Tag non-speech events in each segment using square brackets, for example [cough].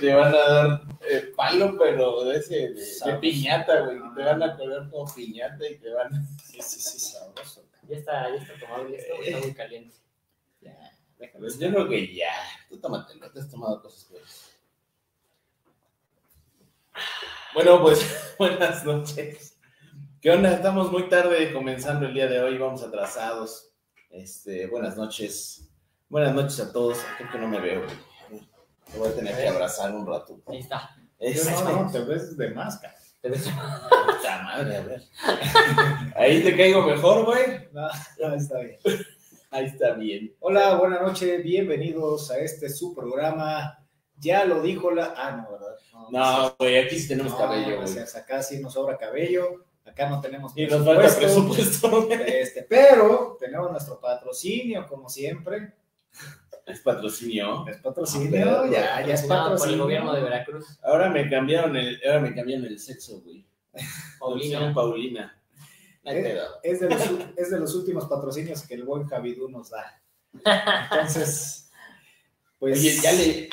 te van a dar eh, palo, pero de ese, de, de piñata, güey. Te van a coger como piñata y te van a... [laughs] Sí, sí, sí, sabroso. Ya está, ya está tomable esto, está muy caliente. Ya, Pues yo creo que ya. Tú tómatelo, te has tomado cosas peores. Bueno, pues [laughs] buenas noches. ¿Qué onda? Estamos muy tarde comenzando el día de hoy, vamos atrasados. Este, buenas noches. Buenas noches a todos. Creo que no me veo. güey. Voy a tener que abrazar un rato. Ahí está. Yo Este, no, no, te ves de máscara. Te ves- puta madre, a ver. Ahí te caigo mejor, güey. No, no, está bien. Ahí está bien. Hola, buenas noches, bienvenidos a este su programa. Ya lo dijo la. Ah, no, ¿verdad? No, güey, aquí sí tenemos no, cabello, gracias, Acá sí nos sobra cabello. Acá no tenemos Y nos falta presupuesto. Este, pero tenemos nuestro patrocinio, como siempre. Es patrocinio. Es patrocinio, ya, ya es Patrocinado por el patrocinio. gobierno de Veracruz. Ahora me cambiaron el, ahora me cambiaron el sexo, güey. [laughs] Paulina. Paulina. Eh. Es de, los, es de los últimos patrocinios que el buen Javidú nos da. [laughs] Entonces, pues. Oye, ya le.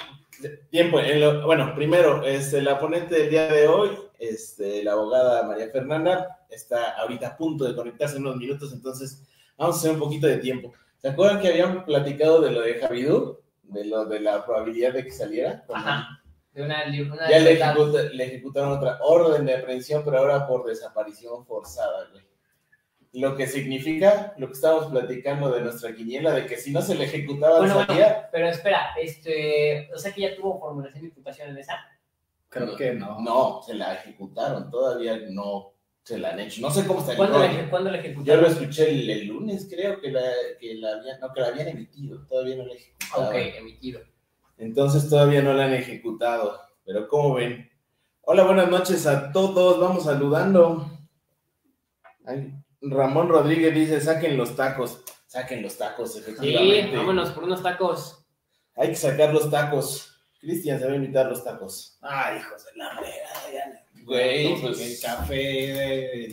Tiempo, en lo- bueno, primero, este, la ponente del día de hoy, este, la abogada María Fernanda, está ahorita a punto de conectarse en unos minutos, entonces vamos a hacer un poquito de tiempo. ¿Se acuerdan que habían platicado de lo de Javidú? De lo de la probabilidad de que saliera. Ajá. De una, una Ya le, ejecuta- le ejecutaron otra orden de aprehensión, pero ahora por desaparición forzada, güey. Lo que significa lo que estábamos platicando de nuestra quiniela, de que si no se le ejecutaba, Bueno, bueno, salía. pero espera, este, o sea que ya tuvo formulación de imputación en esa. Creo que no. No, se la ejecutaron, todavía no se la han hecho. No sé cómo está ¿Cuándo le, ¿cuándo Yo ejecutaron? lo escuché el, el lunes, creo que la, que la habían, no, que la habían emitido, todavía no la ejecutaron. Ok, emitido. Entonces todavía no la han ejecutado. Pero ¿cómo ven? Hola, buenas noches a todos. Vamos saludando. Ay, Ramón Rodríguez dice, saquen los tacos. Saquen los tacos, Sí, efectivamente. vámonos por unos tacos. Hay que sacar los tacos. Cristian se va a invitar los tacos. Ay, hijos de la ya. Güey, el pues... café, el,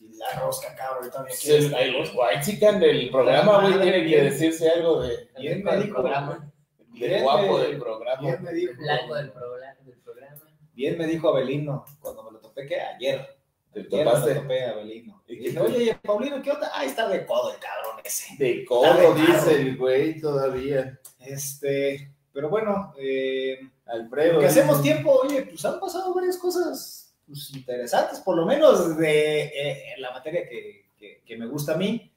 y la rosca, cabrón, pues, quieres el- traer los white del programa, güey, tiene que mía. decirse algo de, El Bien me dijo. programa. del Bien, guapo del programa. Bien me dijo, Blanco del, programa, del programa. bien me dijo Abelino cuando me lo topé que ayer. ¿Te Ayer me topaste? topé a Abelino. ¿Y dije, oye, Paulino, ¿qué onda? Ah, está de codo el cabrón ese. De codo, dice el güey todavía. Este, pero bueno, eh, Alfredo. que hacemos tiempo, oye, pues han pasado varias cosas pues, interesantes, por lo menos de eh, la materia que, que- que me gusta a mí,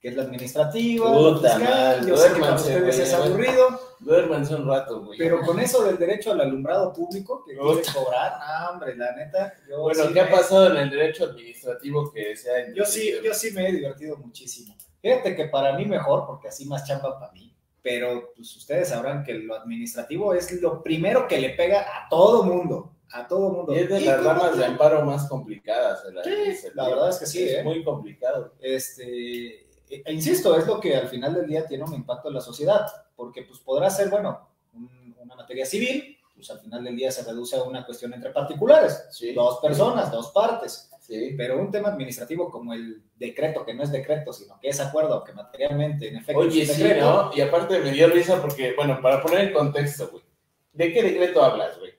que es la administrativa, Puta fiscal. yo sé que para ustedes es aburrido, Duérmanse un rato, güey. pero con eso del derecho al alumbrado público que quiere cobrar, no, hombre, la neta, yo Bueno, sí ¿qué ha me- pasado en el derecho administrativo que se ha Yo sí, yo sí me he divertido muchísimo. Fíjate que para mí mejor, porque así más chamba para mí. Pero pues ustedes sabrán que lo administrativo es lo primero que le pega a todo mundo. A todo mundo. Y es de Y las ramas de amparo más complicadas. el Sí, administrativo. la verdad es que sí, Es ¿eh? muy complicado. Este, e- insisto, es lo que al final del día tiene un impacto en la sociedad. Porque pues podrá ser, bueno, un- una materia civil, pues al final del día se reduce a una cuestión entre particulares. Sí. Dos personas, dos partes. Sí. Pero un tema administrativo como el decreto, que no es decreto, sino que es acuerdo, que materialmente, en efecto, Oye, es un sí, decreto, ¿no? Y aparte me dio risa porque, bueno, para poner en contexto, güey. ¿De qué decreto hablas, güey?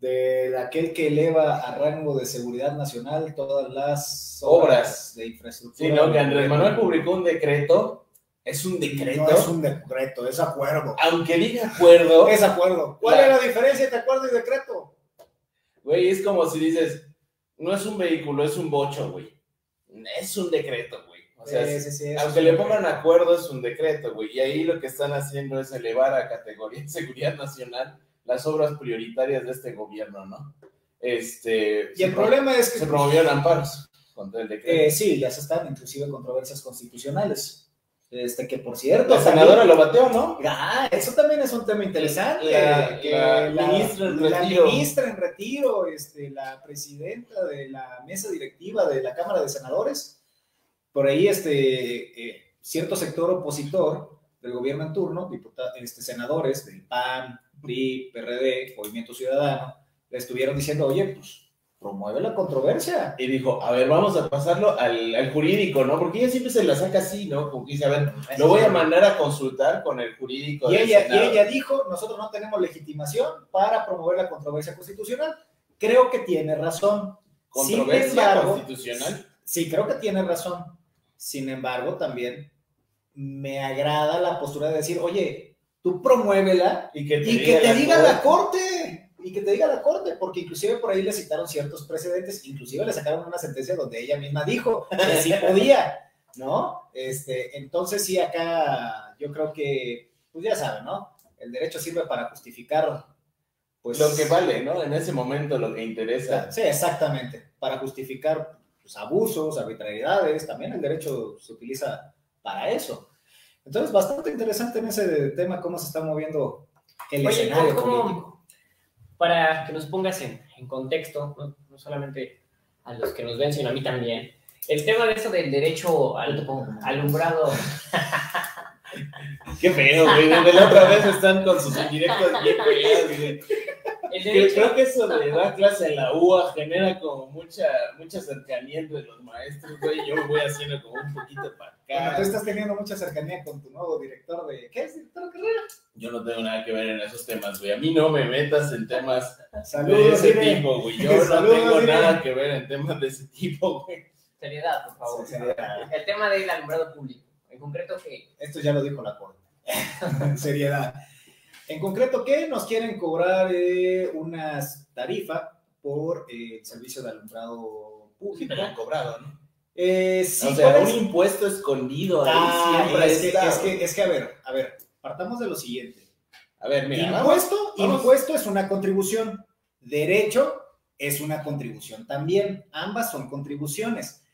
De aquel que eleva a rango de seguridad nacional todas las Obras. de infraestructura. Sí, ¿no? Que Andrés Manuel publicó un decreto. Es un decreto. No es un decreto, es acuerdo. Aunque diga acuerdo, [laughs] Es acuerdo. ¿Cuál La- es la diferencia entre acuerdo y decreto? güey, es como si dices, no es un vehículo, es un bocho, güey. Es un decreto, güey. O sea, Sí, sí, sí, eso aunque le pongan acuerdo, es un decreto, güey. Y ahí lo que están haciendo es elevar a categoría de seguridad nacional las obras prioritarias de este gobierno, ¿no? Este, Y el pro- problema es que se promovieron amparos contra el decreto. eh, sí, ya se están inclusive controversias constitucionales. Este, que por cierto, la senadora lo bateó, ¿no? Ah, eso también es un tema interesante. La- que la ministra en la retiro. ministra en retiro, este, la presidenta de la mesa directiva de la Cámara de Senadores, por ahí este, eh, cierto sector opositor del gobierno en turno, diputa- este, senadores del PAN, PRI, PRD, Movimiento Ciudadano, le estuvieron diciendo, oye, pues promueve la controversia. Y dijo, a ver, vamos a pasarlo al, al jurídico, ¿no? Porque ella siempre se la saca así, ¿no? Como que dice, a ver, lo voy a mandar a consultar con el jurídico. Y ella, y Senado". ella dijo, nosotros no tenemos legitimación para promover la controversia constitucional. Creo que tiene razón. Sin Controversia embargo, constitucional. Sí, creo que tiene razón. Sin embargo, también me agrada la postura de decir, oye, tú promuévela Y que te y que te diga la corte. Y que te diga la corte, porque inclusive por ahí le citaron ciertos precedentes, inclusive le sacaron una sentencia donde ella misma dijo que sí [laughs] podía, ¿no? Este, entonces sí, acá yo creo que, pues ya saben, ¿no? El derecho sirve para justificar, pues... Lo que vale, ¿no? En ese momento lo que interesa. Sí, exactamente. Para justificar pues, abusos, arbitrariedades, también el derecho se utiliza para eso. Entonces, bastante interesante en ese tema cómo se está moviendo el Oye, escenario ¿cómo- político. Para que nos pongas en, en contexto, ¿no? no solamente a los que nos ven, sino a mí también, el tema de eso del derecho al alumbrado, [laughs] Qué feo, güey. Desde la otra vez están con sus indirectos bien güey. Creo, que eso de dar clase en la UA genera como mucha, mucha cercanía entre los maestros, güey. Yo me voy haciendo como un poquito para Bueno, tú acá. estás teniendo mucha cercanía con tu nuevo director de... ¿Qué es director de carrera? Yo no tengo nada que ver en esos temas, güey. A mí no me metas en temas de ese dime. tipo, güey. Yo no tengo dime. nada que ver en temas de ese tipo, güey. seriedad, por favor. Sí, seriedad. El tema del alumbrado público, en concreto que Esto ya lo dijo la corte. [laughs] Seriedad. En concreto, ¿qué? Nos quieren cobrar eh, unas tarifas por eh, el servicio de alumbrado Sí, público. han cobrado, ¿no? Eh, sí, o sea, ¿cuál un es? impuesto escondido ahí Ah, siempre es, que, es, que, es que, a ver, a ver, partamos de lo siguiente. A ver, mira, vamos. impuesto, vamos. impuesto es una contribución. Derecho es una contribución también. Ambas son contribuciones.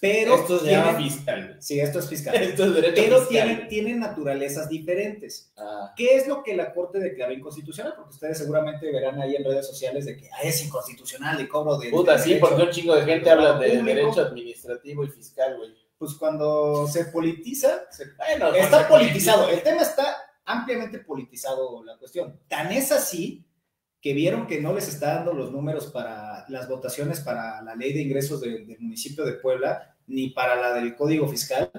Pero Esto se llama tienen- fiscal. Sí, esto es fiscal. [laughs] Esto es Pero fiscal. tienen, tienen naturalezas diferentes. Ah, ¿Qué es lo que la Corte declaró inconstitucional? Porque ustedes seguramente verán ahí en redes sociales de que "Ah, es inconstitucional el cobro de. puta, de sí, derecho". porque un chingo de gente habla de Público. derecho administrativo y fiscal, güey. Pues cuando se politiza, se- Bueno, está politizado. El tema está ampliamente politizado la cuestión. Tan es así que vieron que no les está dando los números para las votaciones para la ley de ingresos de- del municipio de Puebla, ni para la del código fiscal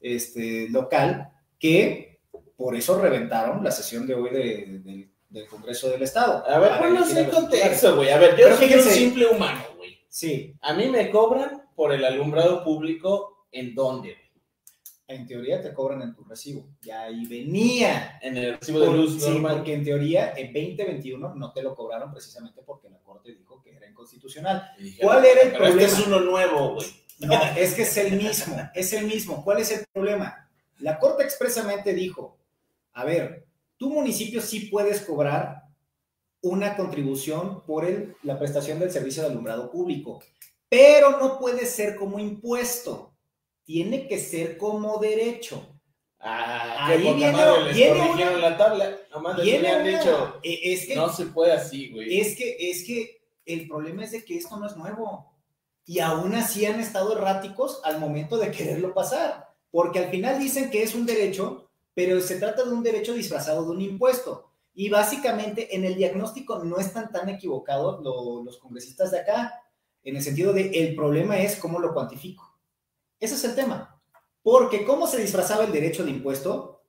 este, local, que por eso reventaron la sesión de hoy de- del- del Congreso del Estado. A ver, ponnos en contexto, güey. A ver, yo Pero soy fíjense. un simple humano, güey. Sí, A mí me cobran por el alumbrado público, ¿en dónde? En teoría te cobran en tu recibo. Ya ahí venía. En el recibo de luz sí, normal. porque en teoría en 2021 no te lo cobraron precisamente porque la Corte dijo que era inconstitucional. Dije, ¿Cuál era el pero este problema? es uno nuevo, güey. No, es que es el mismo, es el mismo. ¿Cuál es el problema? La Corte expresamente dijo, a ver, tu municipio sí puedes cobrar una contribución por el- la prestación del servicio de alumbrado público, pero no puede ser como impuesto, tiene que ser como derecho. Ah, Ahí qué viene- madre viene la tabla. Nomás Viene hubieran una- dicho, eh, es que, no se puede así, güey. es que, es que el problema es de que esto no es nuevo. Y aún así han estado erráticos al momento de quererlo pasar. Porque al final dicen que es un derecho, pero se trata de un derecho disfrazado de un impuesto. Y básicamente en el diagnóstico no están tan equivocados lo- los congresistas de acá, en el sentido de el problema es cómo lo cuantifico. Ese es el tema. Porque cómo se disfrazaba el derecho de impuesto,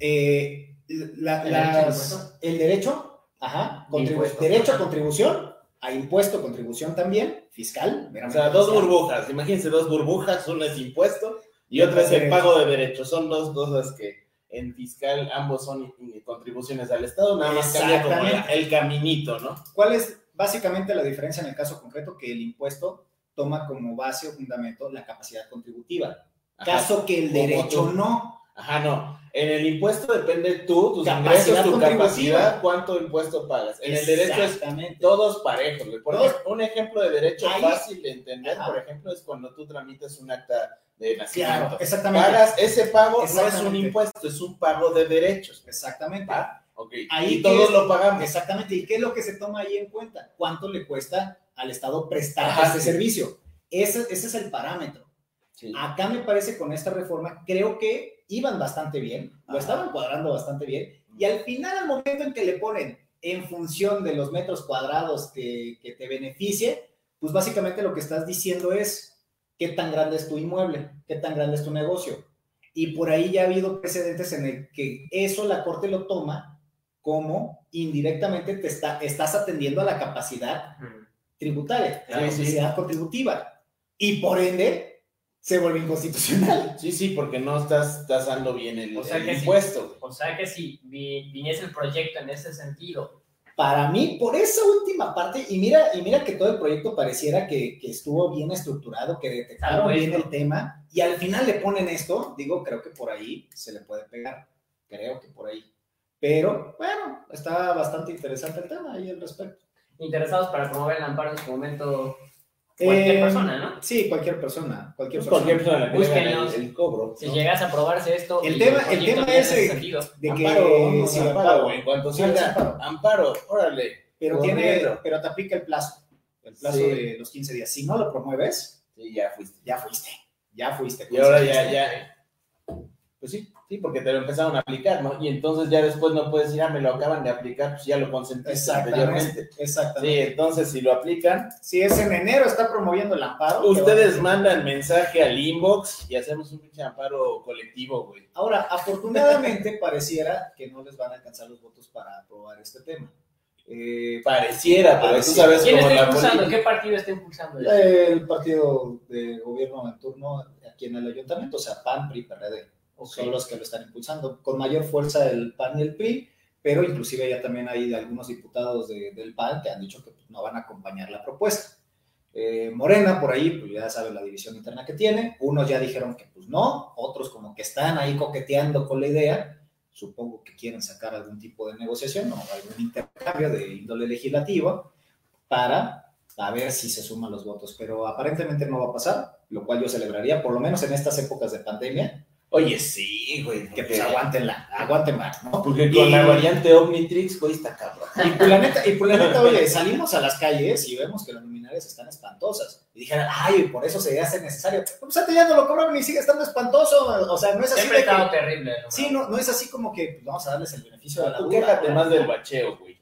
Eh, la- ¿El derecho de las- impuesto? el derecho, ajá, De contribu- impuesto. derecho a contribución, a impuesto, contribución también, fiscal, O sea, dos fiscal. burbujas. Imagínense dos burbujas, una es impuesto y Y otra es el derecho. pago de derechos. Son dos cosas que en fiscal ambos son contribuciones al Estado, nada más cambia como el caminito, ¿no? ¿Cuál es básicamente la diferencia en el caso concreto? Que el impuesto toma como base o fundamento la capacidad contributiva. Ajá. Caso que el derecho tú. no. Ajá, no. En el impuesto depende tú, tus Capacidad ingresos, tu capacidad, cuánto impuesto pagas. En el derecho es todos parejos. Por ejemplo, un ejemplo de derecho Ahí- fácil de entender, Ajá. por ejemplo, es cuando tú tramitas un acta de nacimiento. Claro, exactamente. Pagas ese pago, no es un impuesto, es un pago de derechos. Exactamente. ¿va? Ok. Ahí y todos lo pagamos. Exactamente. ¿Y qué es lo que se toma ahí en cuenta? ¿Cuánto le cuesta al Estado prestar Ajá, este sí. servicio? Ese, ese es el parámetro. Sí. Acá me parece con esta reforma, creo que iban bastante bien, lo estaban cuadrando bastante bien, y al final, al momento en que le ponen en función de los metros cuadrados que, que te beneficie, pues básicamente lo que estás diciendo es qué tan grande es tu inmueble, qué tan grande es tu negocio. Y por ahí ya ha habido precedentes en el que eso la Corte lo toma como indirectamente te está, estás atendiendo a la capacidad tributaria, la capacidad contributiva. Y por ende, se vuelve inconstitucional. Sí, sí, porque no estás tasando bien el, O sea el sí. impuesto. O sea que si vi- viniese el proyecto en ese sentido, Para mí, por esa última parte, y mira, y mira que todo el proyecto pareciera que, que estuvo bien estructurado, que detectaron bien esto. el tema, y al final le ponen esto, digo, creo que por ahí se le puede pegar, creo que por ahí. Pero, bueno, está bastante interesante el tema ahí al respecto. Interesados para promover el amparo en su momento, cualquier Eh, persona, ¿no? Sí, cualquier persona, cualquier persona. cualquier persona el, el cobro. Si ¿no? llegase a aprobarse esto, El tema- el tema es ese de- sentido, De que, Amparo, sí, amparo, amparo. En cuanto salga, amparo. amparo, órale. pero, tiene, pero te aplica el plazo, el plazo Sí. de los 15 días. Si no lo promueves, Sí, ya fuiste. ya fuiste, ya fuiste. Y ahora ya, ya. Pues sí, sí, porque te lo empezaron a aplicar, ¿no? Y entonces ya después no puedes decir, ah, me lo acaban de aplicar, pues ya lo consentiste anteriormente. Exactamente, Sí, entonces si lo aplican, Si es en enero, está promoviendo el amparo. ustedes mandan mensaje al inbox y hacemos un pinche amparo colectivo, güey. Ahora, afortunadamente [laughs] pareciera que no les van a alcanzar los votos para aprobar este tema. Eh, Pareciera, pero tú sabes ¿Quién cómo está la impulsando? ¿Qué partido está impulsando? eso? el partido de gobierno en turno aquí en el ayuntamiento, o sea, PAN, PRI, PRD, Ok. son los que lo están impulsando. Con mayor fuerza el PAN y el PRI, pero inclusive ya también hay algunos diputados de- del PAN que han dicho que pues, no van a acompañar la propuesta. Eh, Morena, por ahí, pues ya saben la división interna que tiene. Unos ya dijeron que pues no, otros como que están ahí coqueteando con la idea. Supongo que quieren sacar algún tipo de negociación o algún intercambio de índole legislativa para a ver si se suman los votos. Pero aparentemente no va a pasar, lo cual yo celebraría, por lo menos en estas épocas de pandemia, Oye, sí, güey. que pues aguántenla, aguanten más, ¿no? Porque con Y- la variante Omnitrix, güey, está cabrón. Y por la neta, y por la neta, oye, salimos a las calles y vemos que las luminarias están espantosas. Y dijeron, ay, por eso se hace necesario. Pues antes ya no lo cobraron y sigue estando espantoso. O sea, no es así Siempre de que- estado terrible. ¿no? Sí, no, no es así como que pues, vamos a darles el beneficio de la Tú duda. quéjate más del bacheo, güey.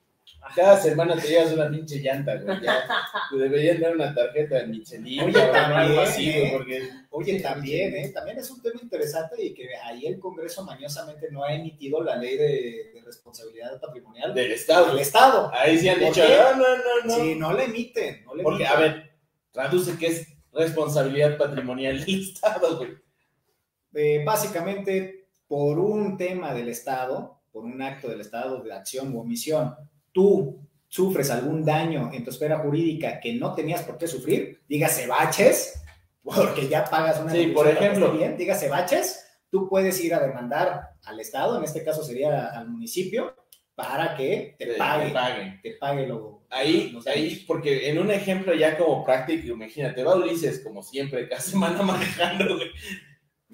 Cada semana te llevas una pinche llanta, güey. Ya. Te deberían dar una tarjeta de Michelin Oye, o algo también, así, güey, ¿eh? porque... Oye, también, ¿eh? También es un tema interesante y que ahí el Congreso mañosamente no ha emitido la ley de, de responsabilidad patrimonial Del Estado. del Estado. Ahí sí han ¿Por dicho, no, no, no, no. Sí, no le emiten, no le Porque, emiten. a ver, traduce que es responsabilidad patrimonial del Estado, güey. Eh, básicamente, por un tema del Estado, por un acto del Estado de acción u omisión, tú sufres algún daño en tu esfera jurídica que no tenías por qué sufrir, dígase baches, [laughs] porque ya pagas una Sí, por ejemplo. bien, dígase baches, tú puedes ir a demandar al Estado, en este caso sería al municipio, para que te Que- pague, que paguen. te pague lo, Ahí, los ahí, porque en un ejemplo ya como práctico, imagínate, va Ulises como siempre, cada [laughs] semana manejando, güey.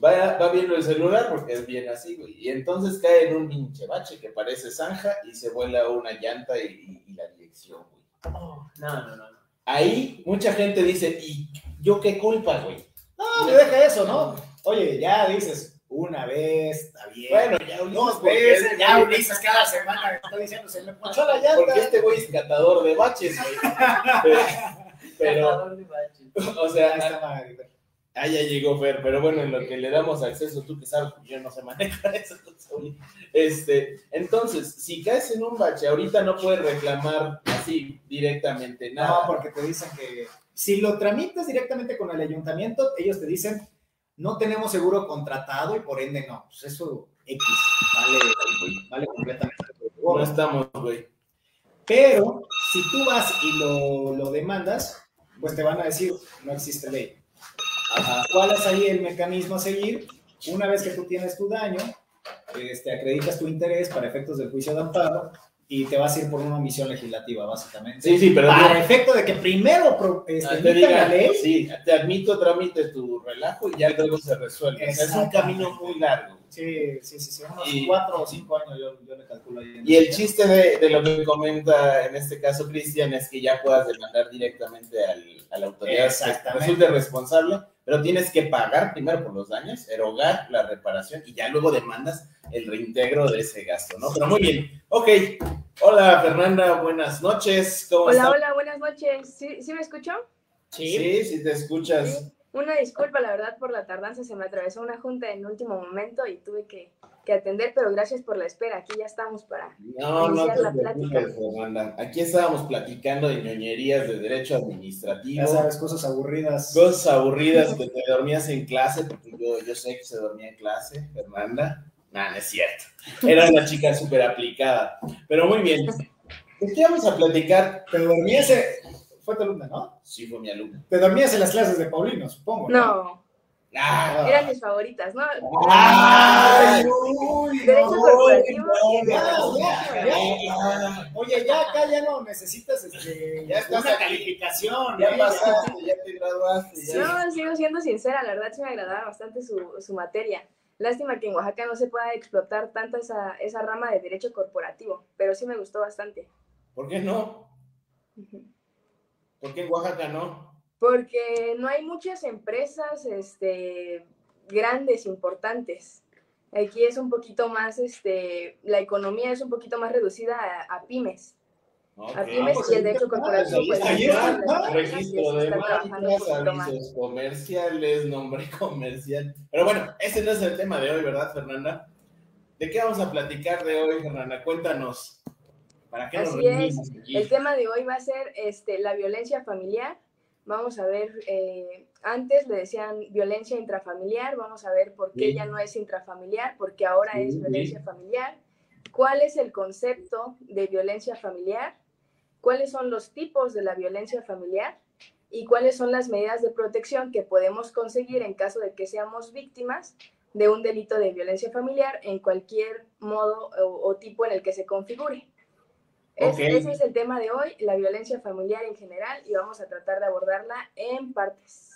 Va, va viendo el celular porque es bien así, güey. Y entonces cae en un pinche bache que parece zanja y se vuela una llanta y, y- y la dirección, güey. No, no, no. no. Ahí mucha gente dice, ¿y yo qué culpa, güey? No, me deja eso, ¿no? Oye, ya dices, una vez, está bien. Bueno, ya Ulises, Dos veces, ya Ulises cada semana me está diciendo, se me ponchó la llanta. Porque este güey es catador de baches, güey. [laughs] Pero, Catador de baches. o sea, está Maribel. Ah, ya llegó Fer, pero bueno, en lo que le damos acceso, tú que sabes, yo no sé manejar eso. Este, entonces, si caes en un bache, ahorita no puedes reclamar así directamente No, nada. porque te dicen que si lo tramitas directamente con el ayuntamiento, ellos te dicen, no tenemos seguro contratado y por ende no. Pues eso X, vale, vale completamente. No estamos, güey. Pero si tú vas y lo, lo demandas, pues te van a decir, no existe ley. Ajá. ¿Cuál es ahí el mecanismo a seguir? Una vez que tú tienes tu daño, este, acreditas tu interés para efectos del juicio de amparo y te vas a ir por una omisión legislativa, básicamente. Sí, sí, pero para no- efecto de que primero este, Ah, te emitan la ley, sí, te admito, trámite tu relajo y ya luego se resuelve. Es un camino muy largo. Sí, sí, sí, sí, unos Y- cuatro o cinco años yo, yo le calculo ahí. Y el chiste de, de lo que comenta en este caso Cristian es que ya puedas demandar directamente al, a la autoridad que resulte responsable, pero tienes que pagar primero por los daños, erogar la reparación y ya luego demandas el reintegro de ese gasto, ¿no? Pero muy bien. Ok. Hola Fernanda, buenas noches. ¿Cómo Hola, estás? hola, buenas noches. ¿Sí, sí me escuchó? Sí, sí, te escuchas. Una disculpa, la verdad, por la tardanza. Se me atravesó una junta en último momento y tuve que, que atender, pero gracias por la espera. Aquí ya estamos para No, no iniciar te la plática. preocupes, Fernanda. Aquí estábamos platicando de ñoñerías de derecho administrativo. Ya sabes, cosas aburridas. Cosas aburridas que te dormías en clase, porque yo, yo sé que se dormía en clase, Fernanda. Nah, no es cierto. Era una chica súper aplicada. Pero muy bien. ¿De qué vamos a platicar? Te dormías, fue tu alumna, ¿no? Sí, fue mi alumno. Te dormías en las clases de Paulino, supongo. No, Ah, eran mis favoritas, ¿no? ¡Ay! uy, Derecho no, corporativo no, ya. Oye, ya acá ya no necesitas este, Ya estás una calificación. Ya ¿eh? pasaste, ya te graduaste. Ya. No, sigo siendo sincera, la verdad sí me agradaba bastante su, su materia. Lástima que en Oaxaca no se pueda explotar tanto esa, esa rama de derecho corporativo, pero sí me gustó bastante. ¿Por qué no? ¿Por qué en Oaxaca no? Porque no hay muchas empresas este, grandes, importantes. Aquí es un poquito más, este, la economía es un poquito más reducida a, a pymes. A pymes pues y el derecho está, corporativo, ahí pues está, Registro de marcas, avisos comerciales, nombre [laughs] comercial. Pero bueno, ese no es el tema de hoy, ¿verdad, Fernanda? ¿De qué vamos a platicar de hoy, Fernanda? Cuéntanos. ¿Para qué nos Así reunimos aquí? El tema de hoy va a ser este, la violencia familiar. Vamos a ver, eh, antes le decían violencia intrafamiliar, vamos a ver por qué Sí. ya no es intrafamiliar, porque ahora Sí, es sí. violencia familiar. ¿Cuál es el concepto de violencia familiar? ¿Cuáles son los tipos de la violencia familiar? ¿Y cuáles son las medidas de protección que podemos conseguir en caso de que seamos víctimas de un delito de violencia familiar en cualquier modo o, o tipo en el que se configure? Es- Ok. Ese es el tema de hoy, la violencia familiar en general, y vamos a tratar de abordarla en partes.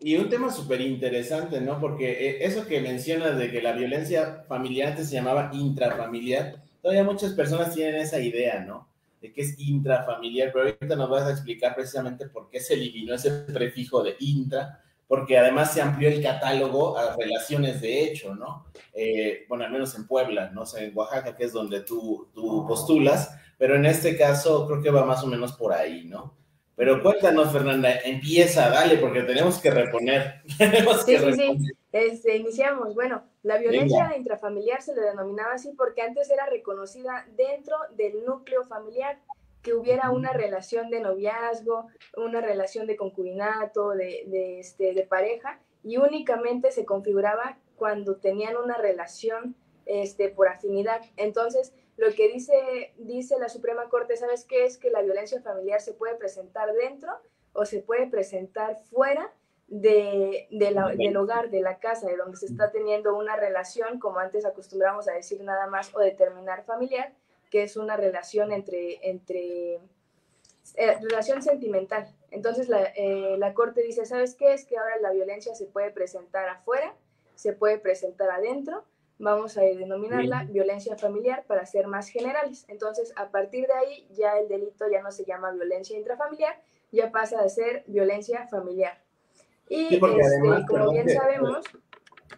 Y un tema súper interesante, ¿no? Porque eh, eso que mencionas de que la violencia familiar antes se llamaba intrafamiliar, todavía muchas personas tienen esa idea, ¿no? De que es intrafamiliar, pero ahorita nos vas a explicar precisamente por qué se eliminó ese prefijo de intra, porque además se amplió el catálogo a relaciones de hecho, ¿no? Eh, bueno, al menos en Puebla, no sé, en Oaxaca, que es donde tú, tú postulas, pero en este caso creo que va más o menos por ahí, ¿no? Pero cuéntanos, Fernanda, empieza, dale, porque tenemos que reponer. [laughs] tenemos Sí, que sí, sí. reponer. Este, iniciamos. Bueno, la violencia intrafamiliar se le denominaba así porque antes era reconocida dentro del núcleo familiar, que hubiera una relación de noviazgo, una relación de concubinato, de, de, este, de pareja, y únicamente se configuraba cuando tenían una relación este, por afinidad. Entonces, lo que dice, dice la Suprema Corte, ¿sabes qué? Es que la violencia familiar se puede presentar dentro o se puede presentar fuera de, de la- del hogar, de la casa, de donde se está teniendo una relación, como antes acostumbramos a decir nada más, o determinar familiar, que es una relación entre, entre eh, relación sentimental. Entonces la, eh, la Corte dice, ¿sabes qué? Es que ahora la violencia se puede presentar afuera, se puede presentar adentro, vamos a denominarla violencia familiar para ser más generales. Entonces, a partir de ahí, ya el delito ya no se llama violencia intrafamiliar, ya pasa a ser violencia familiar. Y Sí, este, además, como bien que- sabemos,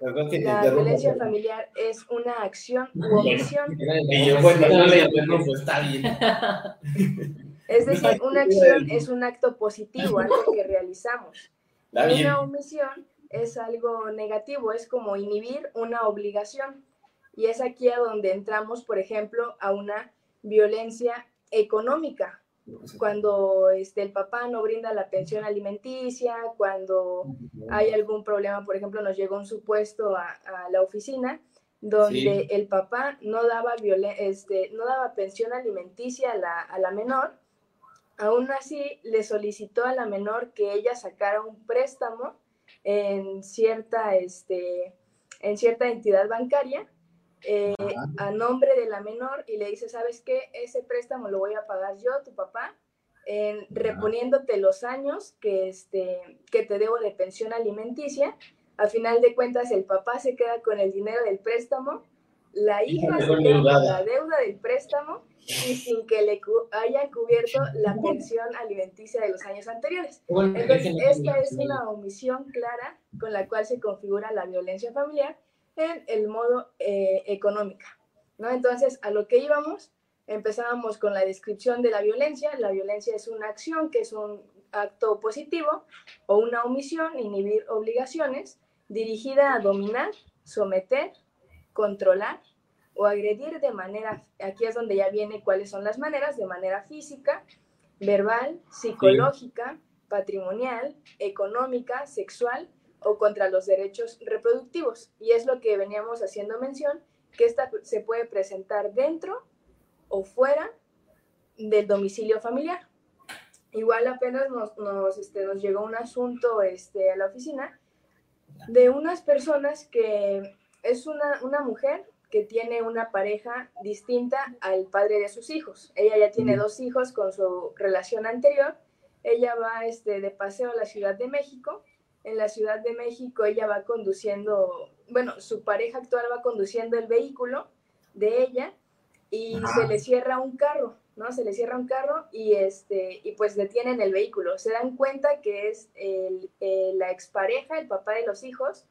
Perdón que la violencia familiar es una acción u omisión, Y yo, bueno, no le interrumpo, está bien. [laughs] es decir, [laughs] una acción es un acto positivo, algo que realizamos. Bien. Una omisión es algo negativo, es como inhibir una obligación. Y es aquí a donde entramos, por ejemplo, a una violencia económica, cuando este, el papá no brinda la pensión alimenticia, cuando hay algún problema, por ejemplo, nos llegó un supuesto a, a la oficina donde Sí. el papá no daba, este, no daba pensión alimenticia a la, a la menor, aún así le solicitó a la menor que ella sacara un préstamo en cierta, este, en cierta entidad bancaria eh, a nombre de la menor y le dice, ¿sabes qué? Ese préstamo lo voy a pagar yo, tu papá, en, reponiéndote los años que, este, que te debo de pensión alimenticia. A final de cuentas, el papá se queda con el dinero del préstamo, la hija se queda con la deuda del préstamo y sin que le cu- haya cubierto la pensión alimenticia de los años anteriores. Entonces, esta es una omisión clara con la cual se configura la violencia familiar en el modo eh, económica, ¿no? Entonces, a lo que íbamos, Empezábamos con la descripción de la violencia. La violencia es una acción que es un acto positivo o una omisión, inhibir obligaciones, dirigida a dominar, someter, controlar o agredir de manera, aquí es donde ya viene cuáles son las maneras, de manera física, verbal, psicológica, patrimonial, económica, sexual o contra los derechos reproductivos. Y es lo que veníamos haciendo mención, que esta se puede presentar dentro o fuera del domicilio familiar. Igual apenas nos, nos, este, nos llegó un asunto este, a la oficina de unas personas que es una, una mujer que tiene una pareja distinta al padre de sus hijos. Ella ya tiene dos hijos con su relación anterior. Ella va este, de paseo a la Ciudad de México. En la Ciudad de México ella va conduciendo, bueno, su pareja actual va conduciendo el vehículo de ella y se le cierra un carro, ¿no? Se le cierra un carro y, este, y pues detienen el vehículo. Se dan cuenta que es el, la expareja, el papá de los hijos,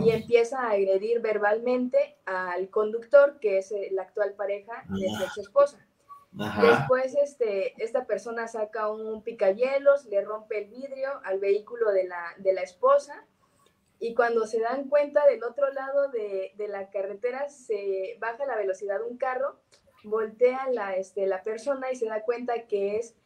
y empieza a agredir verbalmente al conductor, que es la actual pareja de su esposa. Después, este, esta persona saca un picayelos, le rompe el vidrio al vehículo de la, de la esposa y cuando se dan cuenta del otro lado de, de, la carretera se baja la velocidad de un carro, voltea la, este, la persona y se da cuenta que es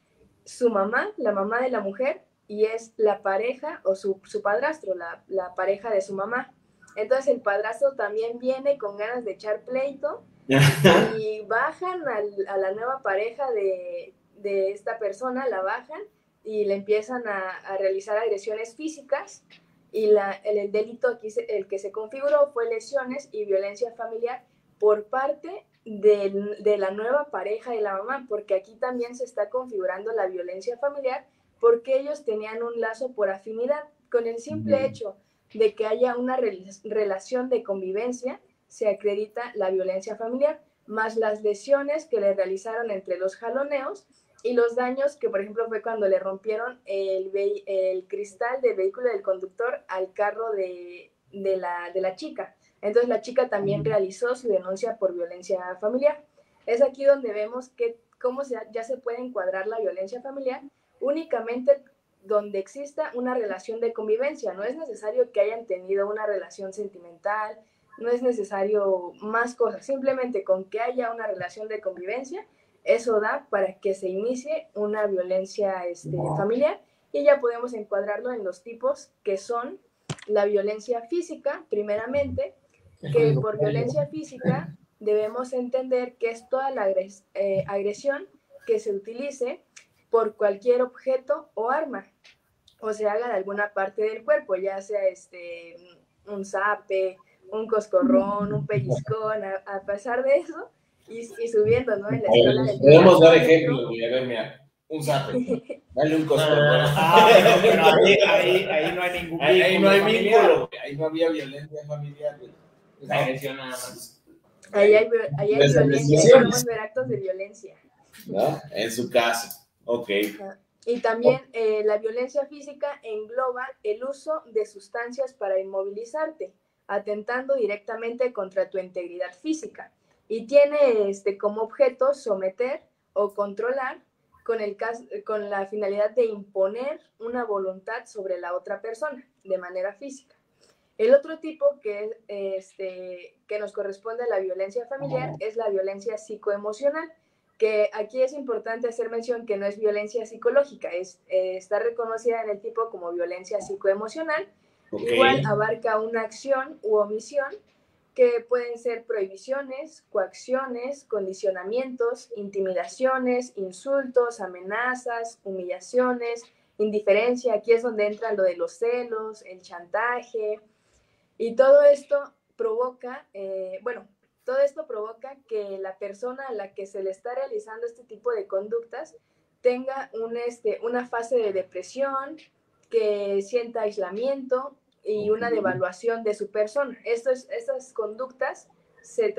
su mamá, la mamá de la mujer, y es la pareja o su, su padrastro, la, la, pareja de su mamá. Entonces el padrastro también viene con ganas de echar pleito [laughs] y bajan al, a la nueva pareja de, de, esta persona, la bajan y le empiezan a, a realizar agresiones físicas y la, el, el, delito aquí, el que se configuró fue lesiones y violencia familiar por parte de, de, la nueva pareja de la mamá, porque aquí también se está configurando la violencia familiar porque ellos tenían un lazo por afinidad. Con el simple hecho de que haya una re relación de convivencia, se acredita la violencia familiar, más las lesiones que le realizaron entre los jaloneos y los daños que, por ejemplo, fue cuando le rompieron el, el cristal del vehículo del conductor al carro de, de, la, de la chica. Entonces la chica también realizó su denuncia por violencia familiar. Es aquí donde vemos que cómo se, ya se puede encuadrar la violencia familiar únicamente donde exista una relación de convivencia. No es necesario que hayan tenido una relación sentimental, no es necesario más cosas, simplemente con que haya una relación de convivencia eso da para que se inicie una violencia este, familiar. Y ya podemos encuadrarlo en los tipos que son la violencia física, primeramente, que por violencia física debemos entender que es toda la eh, agresión que se utilice por cualquier objeto o arma o se haga de alguna parte del cuerpo, ya sea este, un zape, un coscorrón, un pellizcón, a, a pesar de eso, y, y subiendo, ¿no? En la escala del Podemos dar ejemplos, güey. A ver, mira, un zape. [laughs] Dale un coscorrón. Ah, pero ahí, ahí, ahí no hay ningún Ahí, ahí no hay vínculo. Ahí no había violencia familiar. La agresión nada más. Ahí hay, ahí hay violencia, podemos ver actos de violencia. ¿No? En su caso. Ok. Y también eh, la violencia física engloba el uso de sustancias para inmovilizarte, atentando directamente contra tu integridad física y tiene este, como objeto someter o controlar con, el caso, con la finalidad de imponer una voluntad sobre la otra persona de manera física. El otro tipo que, este, que nos corresponde a la violencia familiar es la violencia psicoemocional, que aquí es importante hacer mención que no es violencia psicológica, es, eh, está reconocida en el tipo como violencia psicoemocional. Okay. Igual abarca una acción u omisión que pueden ser prohibiciones, coacciones, condicionamientos, intimidaciones, insultos, amenazas, humillaciones, indiferencia. Aquí es donde entra lo de los celos, el chantaje. Y todo esto provoca, eh, bueno, todo esto provoca que la persona a la que se le está realizando este tipo de conductas tenga un, este, una fase de depresión, que sienta aislamiento, y una devaluación de su persona. Estos, estas conductas se,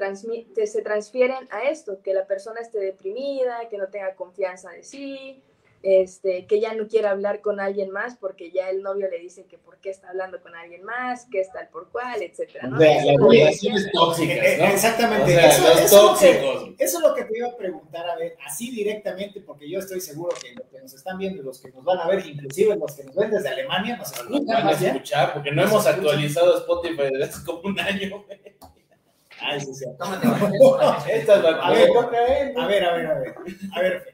se transfieren a esto, que la persona esté deprimida, que no tenga confianza de sí, este, que ya no quiera hablar con alguien más porque ya el novio le dice que por qué está hablando con alguien más, que es tal por cual, etcétera. sea, las relaciones tóxicas, ¿no? Exactamente. O sea, eso, los eso tóxicos. Es lo, que, eso es lo que te iba a preguntar, a ver, así directamente, porque yo estoy seguro que los que nos están viendo los que nos van a ver, inclusive los que nos ven desde Alemania, nos escuchan. Van a escuchar, porque no hemos actualizado Spotify desde hace como un año. Ay, sí, sí. Tómate. [laughs] a, ver, a ver, a ver, a ver. A ver,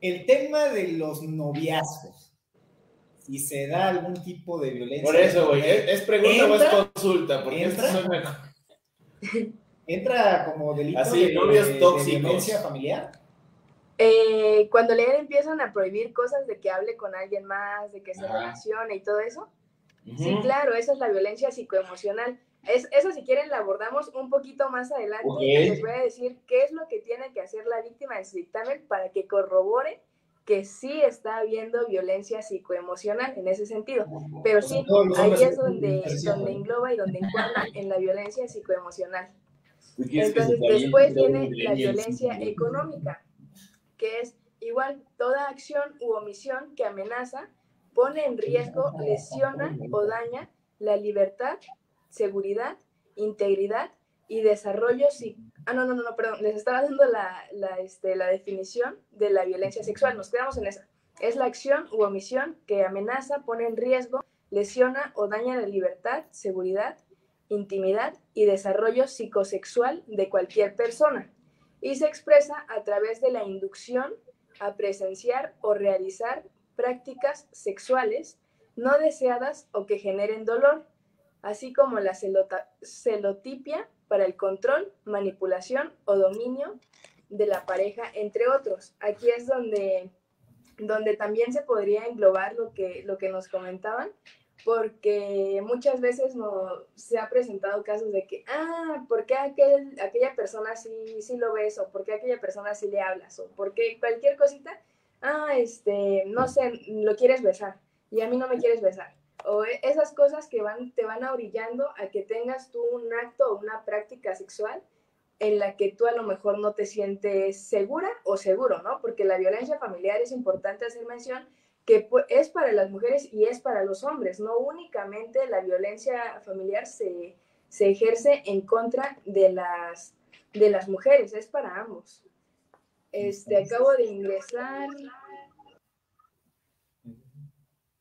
el tema de los noviazgos, si se da algún tipo de violencia. Por eso, güey, ¿es, pregunta o es consulta? Porque entra, [laughs] entra como delito Así, de, novios de, violencia familiar. Eh, cuando le empiezan a prohibir cosas de que hable con alguien más, de que se relacione y todo eso. Sí, claro, esa es la violencia psicoemocional. Es, eso si quieren la abordamos un poquito más adelante. Les voy a decir qué es lo que tiene que hacer la víctima de su dictamen para que corrobore que sí está habiendo violencia psicoemocional en ese sentido. Pero sí, ahí es donde, donde engloba y donde encuadra en la violencia psicoemocional. Entonces, después viene la violencia económica, que es igual toda acción u omisión que amenaza, pone en riesgo, lesiona o daña la libertad seguridad, integridad y desarrollo. Si, ah, no, no, no, perdón, les estaba dando la, la, este, la definición de la violencia sexual. Nos quedamos en esa. Es la acción u omisión que amenaza, pone en riesgo, lesiona o daña la libertad, seguridad, intimidad y desarrollo psicosexual de cualquier persona y se expresa a través de la inducción a presenciar o realizar prácticas sexuales no deseadas o que generen dolor, así como la celotipia para el control, manipulación o dominio de la pareja, entre otros. Aquí es donde, donde también se podría englobar lo que, lo que nos comentaban, porque muchas veces no, se ha presentado casos de que, ah, ¿por qué aquel, aquella persona sí, sí lo ves? o por qué aquella persona sí le hablas? o por qué cualquier cosita, ah, este, no sé, lo quieres besar y a mí no me quieres besar o e, esas cosas que van, te van orillando a que tengas tú un acto o una práctica sexual en la que tú a lo mejor no te sientes segura o seguro, ¿no? Porque la violencia familiar es importante hacer mención que es para las mujeres y es para los hombres, no únicamente la violencia familiar se, se ejerce en contra de las, de las mujeres, es para ambos. Este, acabo de ingresar.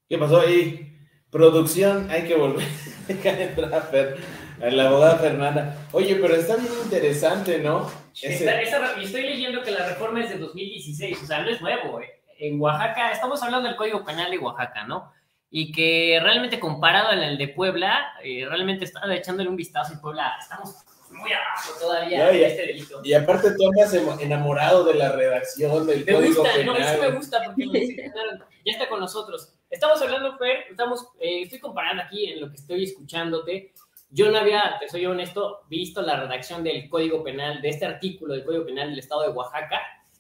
¿Qué pasó ahí? Producción, hay que volver [laughs] a entrar a la abogada Fernanda. Oye, pero está bien interesante, ¿no? estoy leyendo que la reforma es de 2016, o sea, no es nuevo. Eh. En Oaxaca, estamos hablando del Código Penal de Oaxaca, ¿no? Y que realmente comparado al de Puebla, eh, realmente estaba echándole un vistazo y Puebla, estamos muy abajo todavía y, este delito. Y aparte tú andas enamorado de la redacción del me Código gusta, Penal. No, eso me gusta porque ya está con nosotros. Estamos hablando, Fer, estamos, eh, estoy comparando aquí en lo que estoy escuchándote. Yo no había, te soy honesto, visto la redacción del Código Penal, de este artículo del Código Penal del Estado de Oaxaca,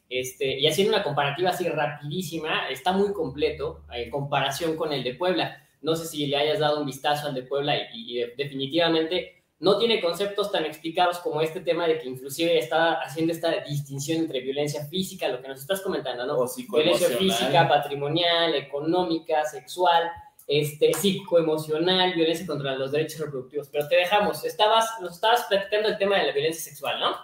este, y haciendo una comparativa así rapidísima, está muy completo en comparación con el de Puebla. No sé si le hayas dado un vistazo al de Puebla y definitivamente no tiene conceptos tan explicados como este tema de que inclusive está haciendo esta distinción entre violencia física, lo que nos estás comentando, ¿no? violencia física, patrimonial, económica, sexual, este, psicoemocional, violencia contra los derechos reproductivos. Pero te dejamos, estabas, nos estabas platicando el tema de la violencia sexual, ¿no?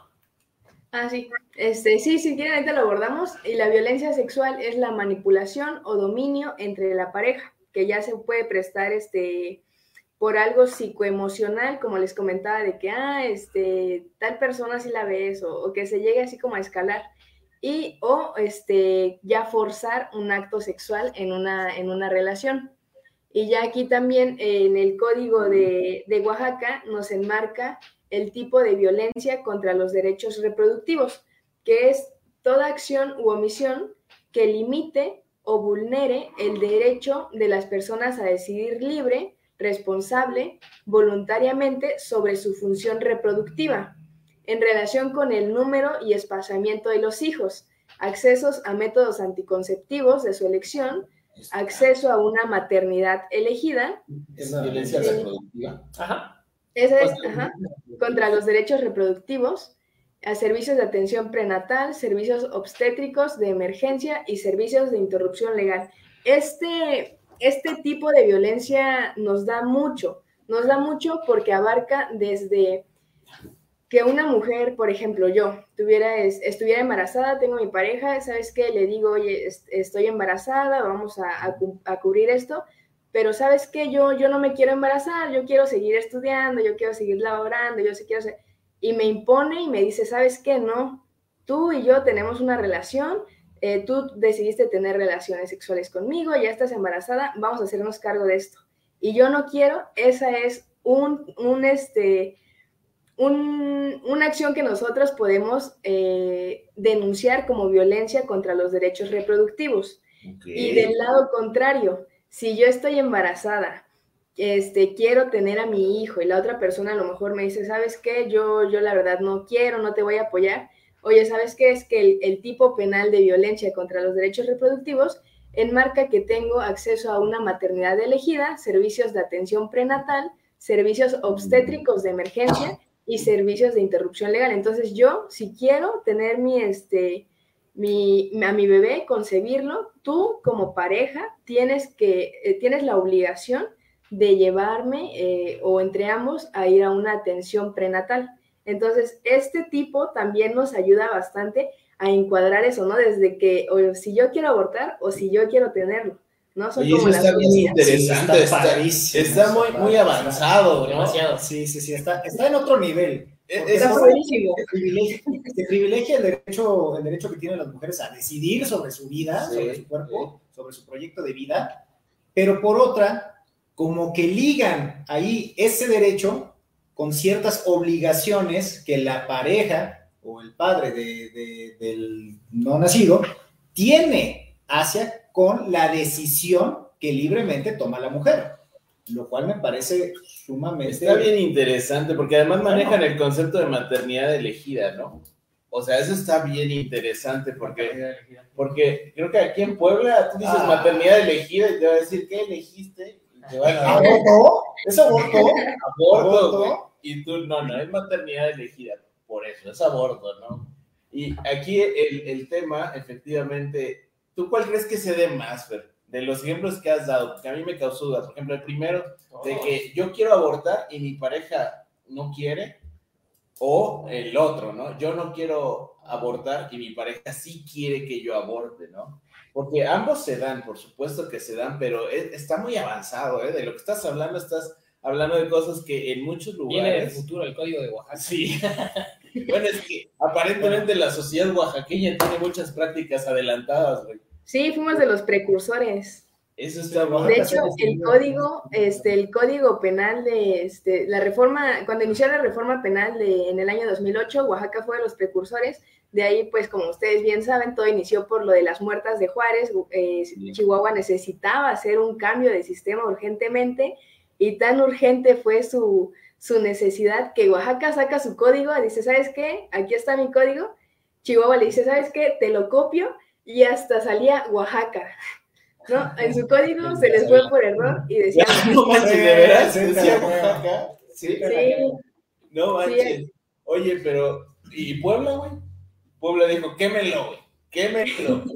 Ah, sí. Este, sí, si quieren, ahorita lo abordamos. Y la violencia sexual es la manipulación o dominio entre la pareja, que ya se puede prestar este, por algo psicoemocional, como les comentaba, de que, ah, este, tal persona sí la ves, o, que se llegue así como a escalar, y o este, ya forzar un acto sexual en una, en una relación. Y ya aquí también en el código de, de Oaxaca nos enmarca el tipo de violencia contra los derechos reproductivos, que es toda acción u omisión que limite o vulnere el derecho de las personas a decidir libre responsable voluntariamente sobre su función reproductiva en relación con el número y espaciamiento de los hijos, accesos a métodos anticonceptivos de su elección, acceso a una maternidad elegida. Es violencia reproductiva. Ajá. Esa es, ajá, contra los derechos reproductivos, a servicios de atención prenatal, servicios obstétricos de emergencia y servicios de interrupción legal. Este este tipo de violencia nos da mucho, nos da mucho porque abarca desde que una mujer, por ejemplo, yo tuviera, estuviera embarazada, tengo mi pareja, ¿sabes qué? Le digo, oye, estoy embarazada, vamos a, a, cubrir esto, pero ¿sabes qué? Yo, yo no me quiero embarazar, yo quiero seguir estudiando, yo quiero seguir laborando, yo quiero hacer... Y me impone y me dice, ¿sabes qué? No, tú y yo tenemos una relación, eh, tú decidiste tener relaciones sexuales conmigo, ya estás embarazada, vamos a hacernos cargo de esto. Y yo no quiero, esa es un, un este, una acción que nosotros podemos eh, denunciar como violencia contra los derechos reproductivos. Y del lado contrario, si yo estoy embarazada, este, quiero tener a mi hijo y la otra persona a lo mejor me dice, ¿sabes qué? Yo, yo la verdad no quiero, no te voy a apoyar. Oye, ¿sabes qué? Es que el, el tipo penal de violencia contra los derechos reproductivos enmarca que tengo acceso a una maternidad elegida, servicios de atención prenatal, servicios obstétricos de emergencia y servicios de interrupción legal. Entonces yo, si quiero tener mi, este, mi, a mi bebé, concebirlo, tú como pareja tienes, que, eh, tienes la obligación de llevarme eh, o entre ambos a ir a una atención prenatal. Entonces, este tipo también nos ayuda bastante a encuadrar eso, ¿no? Desde que, o si yo quiero abortar o si yo quiero tenerlo. ¿no? Son como eso está bien interesante, está, está, muy, muy avanzado, demasiado. Sí, sí, sí, está, está en otro nivel. Está buenísimo. Se privilegia, el, derecho, el derecho que tienen las mujeres a decidir sobre su vida, sobre su cuerpo, sobre su proyecto de vida, pero por otra, como que ligan ahí ese derecho con ciertas obligaciones que la pareja o el padre de, del no nacido tiene hacia con la decisión que libremente toma la mujer, lo cual me parece sumamente... Está bien interesante, porque además manejan el concepto de maternidad elegida, ¿no? O sea, eso está bien interesante porque, porque creo que aquí en Puebla tú dices ah. maternidad elegida y te va a decir, ¿qué elegiste? [laughs] ¿Aborto? ¿Es aborto? Aborto. Y tú, no, no, es maternidad elegida, por eso, es aborto, ¿no? Y aquí el, el tema, efectivamente, ¿Tú cuál crees que se dé más, Fer? De los ejemplos que has dado, porque a mí me causó dudas. Por ejemplo, el primero, de que yo quiero abortar y mi pareja no quiere, o el otro, ¿no? Yo no quiero abortar y mi pareja sí quiere que yo aborte, ¿no? Porque ambos se dan, por supuesto que se dan, pero e, está muy avanzado, ¿eh? De lo que estás hablando, estás hablando de cosas que en muchos lugares... Viene del futuro, el código de Oaxaca. Sí. [laughs] bueno, es que aparentemente la sociedad oaxaqueña tiene muchas prácticas adelantadas, güey. Sí, fuimos de los precursores. Eso está bueno. De hecho, el código, este, el código penal de este, la reforma, cuando inició la reforma penal de, en el año 2008, Oaxaca fue de los precursores. De ahí, pues, como ustedes bien saben, todo inició por lo de las muertas de Juárez. Eh, Chihuahua necesitaba hacer un cambio de sistema urgentemente y tan urgente fue su, su necesidad que Oaxaca saca su código, dice, ¿sabes qué? Aquí está mi código. Chihuahua le dice, ¿sabes qué? Te lo copio y hasta salía Oaxaca. ¿No? En su código se les fue por error y decía. [laughs] No manches, ¿de veras? ¿Decía Oaxaca? Sí. No manches. Oye, pero. ¿Y Puebla, güey? Puebla dijo, quémelo, güey. Quémelo. [laughs]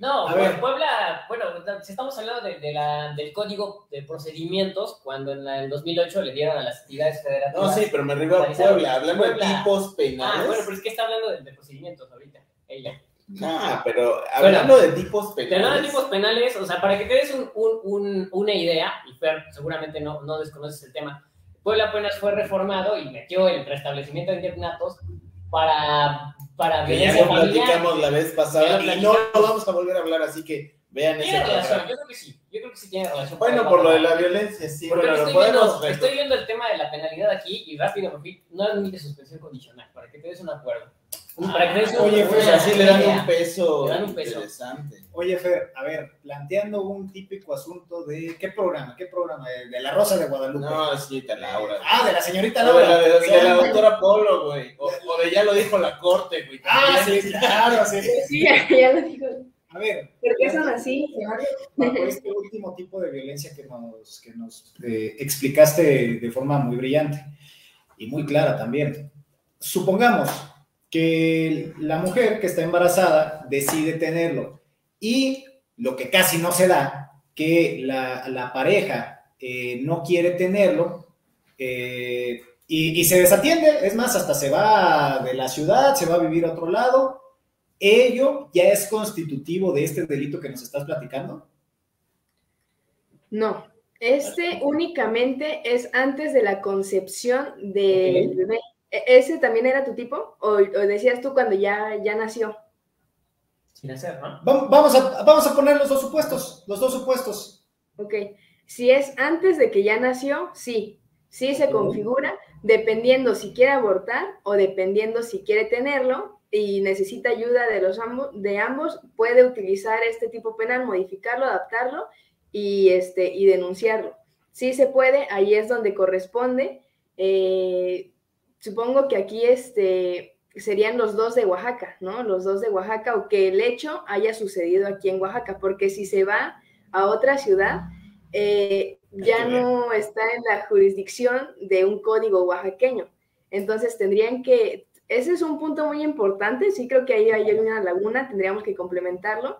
No, a ver. Puebla, bueno, si estamos hablando de, la, del código de procedimientos, cuando en el 2008 le dieron a las entidades federativas. No, sí, pero me arriba a Puebla, hablando de tipos penales. Ah, bueno, pero es que está hablando de, de procedimientos ahorita, ella. Ah, pero hablando de tipos penales. Hablando de tipos penales, o sea, para que te des un, un, una idea, y Fer seguramente no, no desconoces el tema, Puebla apenas fue reformado y metió el restablecimiento de internatos para, para que ya lo platicamos la vez pasada y no lo vamos a volver a hablar, así que vean ese relación, yo creo que sí, yo creo que sí tiene relación. Bueno, por lo de la violencia, sí. Porque bueno, estoy, viendo, estoy viendo el tema de la penalidad aquí y rápido no admite suspensión condicional, para que te des un acuerdo. Oye, Fer, así le dan un peso, interesante. Oye, Fer, a ver, planteando un típico asunto de ¿qué programa? ¿Qué programa? De, la Rosa de Guadalupe. No, señorita Laura. Ah, de la señorita Laura. de, la, de, la, doctora Polo, güey. O, de ya lo dijo la corte, güey. Ah, sí, claro, sí. Sí, ya lo dijo. A ver. ¿Por qué son así? Bajo este último tipo de violencia que nos, que nos eh, explicaste de forma muy brillante y muy clara también. Supongamos que la mujer que está embarazada decide tenerlo y lo que casi no se da, que la, pareja eh, no quiere tenerlo eh, y, se desatiende, es más, hasta se va de la ciudad, se va a vivir a otro lado. ¿Ello ya es constitutivo de este delito que nos estás platicando? No, este únicamente es antes de la concepción del bebé. ¿E-, ¿Ese también era tu tipo? ¿O, decías tú cuando ya, ya nació? Sin hacer, ¿no? Vamos a, vamos a poner los dos supuestos, los dos supuestos. Ok, si es antes de que ya nació, sí, sí se configura, dependiendo si quiere abortar o dependiendo si quiere tenerlo y necesita ayuda de, los ambos, de ambos, puede utilizar este tipo penal, modificarlo, adaptarlo y, este, y denunciarlo. Sí se puede, ahí es donde corresponde. Eh, supongo que aquí este, serían los dos de Oaxaca, ¿no? Los dos de Oaxaca o que el hecho haya sucedido aquí en Oaxaca, porque si se va a otra ciudad, eh, ya no está en la jurisdicción de un código oaxaqueño. Entonces tendrían que, ese es un punto muy importante, sí creo que ahí hay una laguna, tendríamos que complementarlo.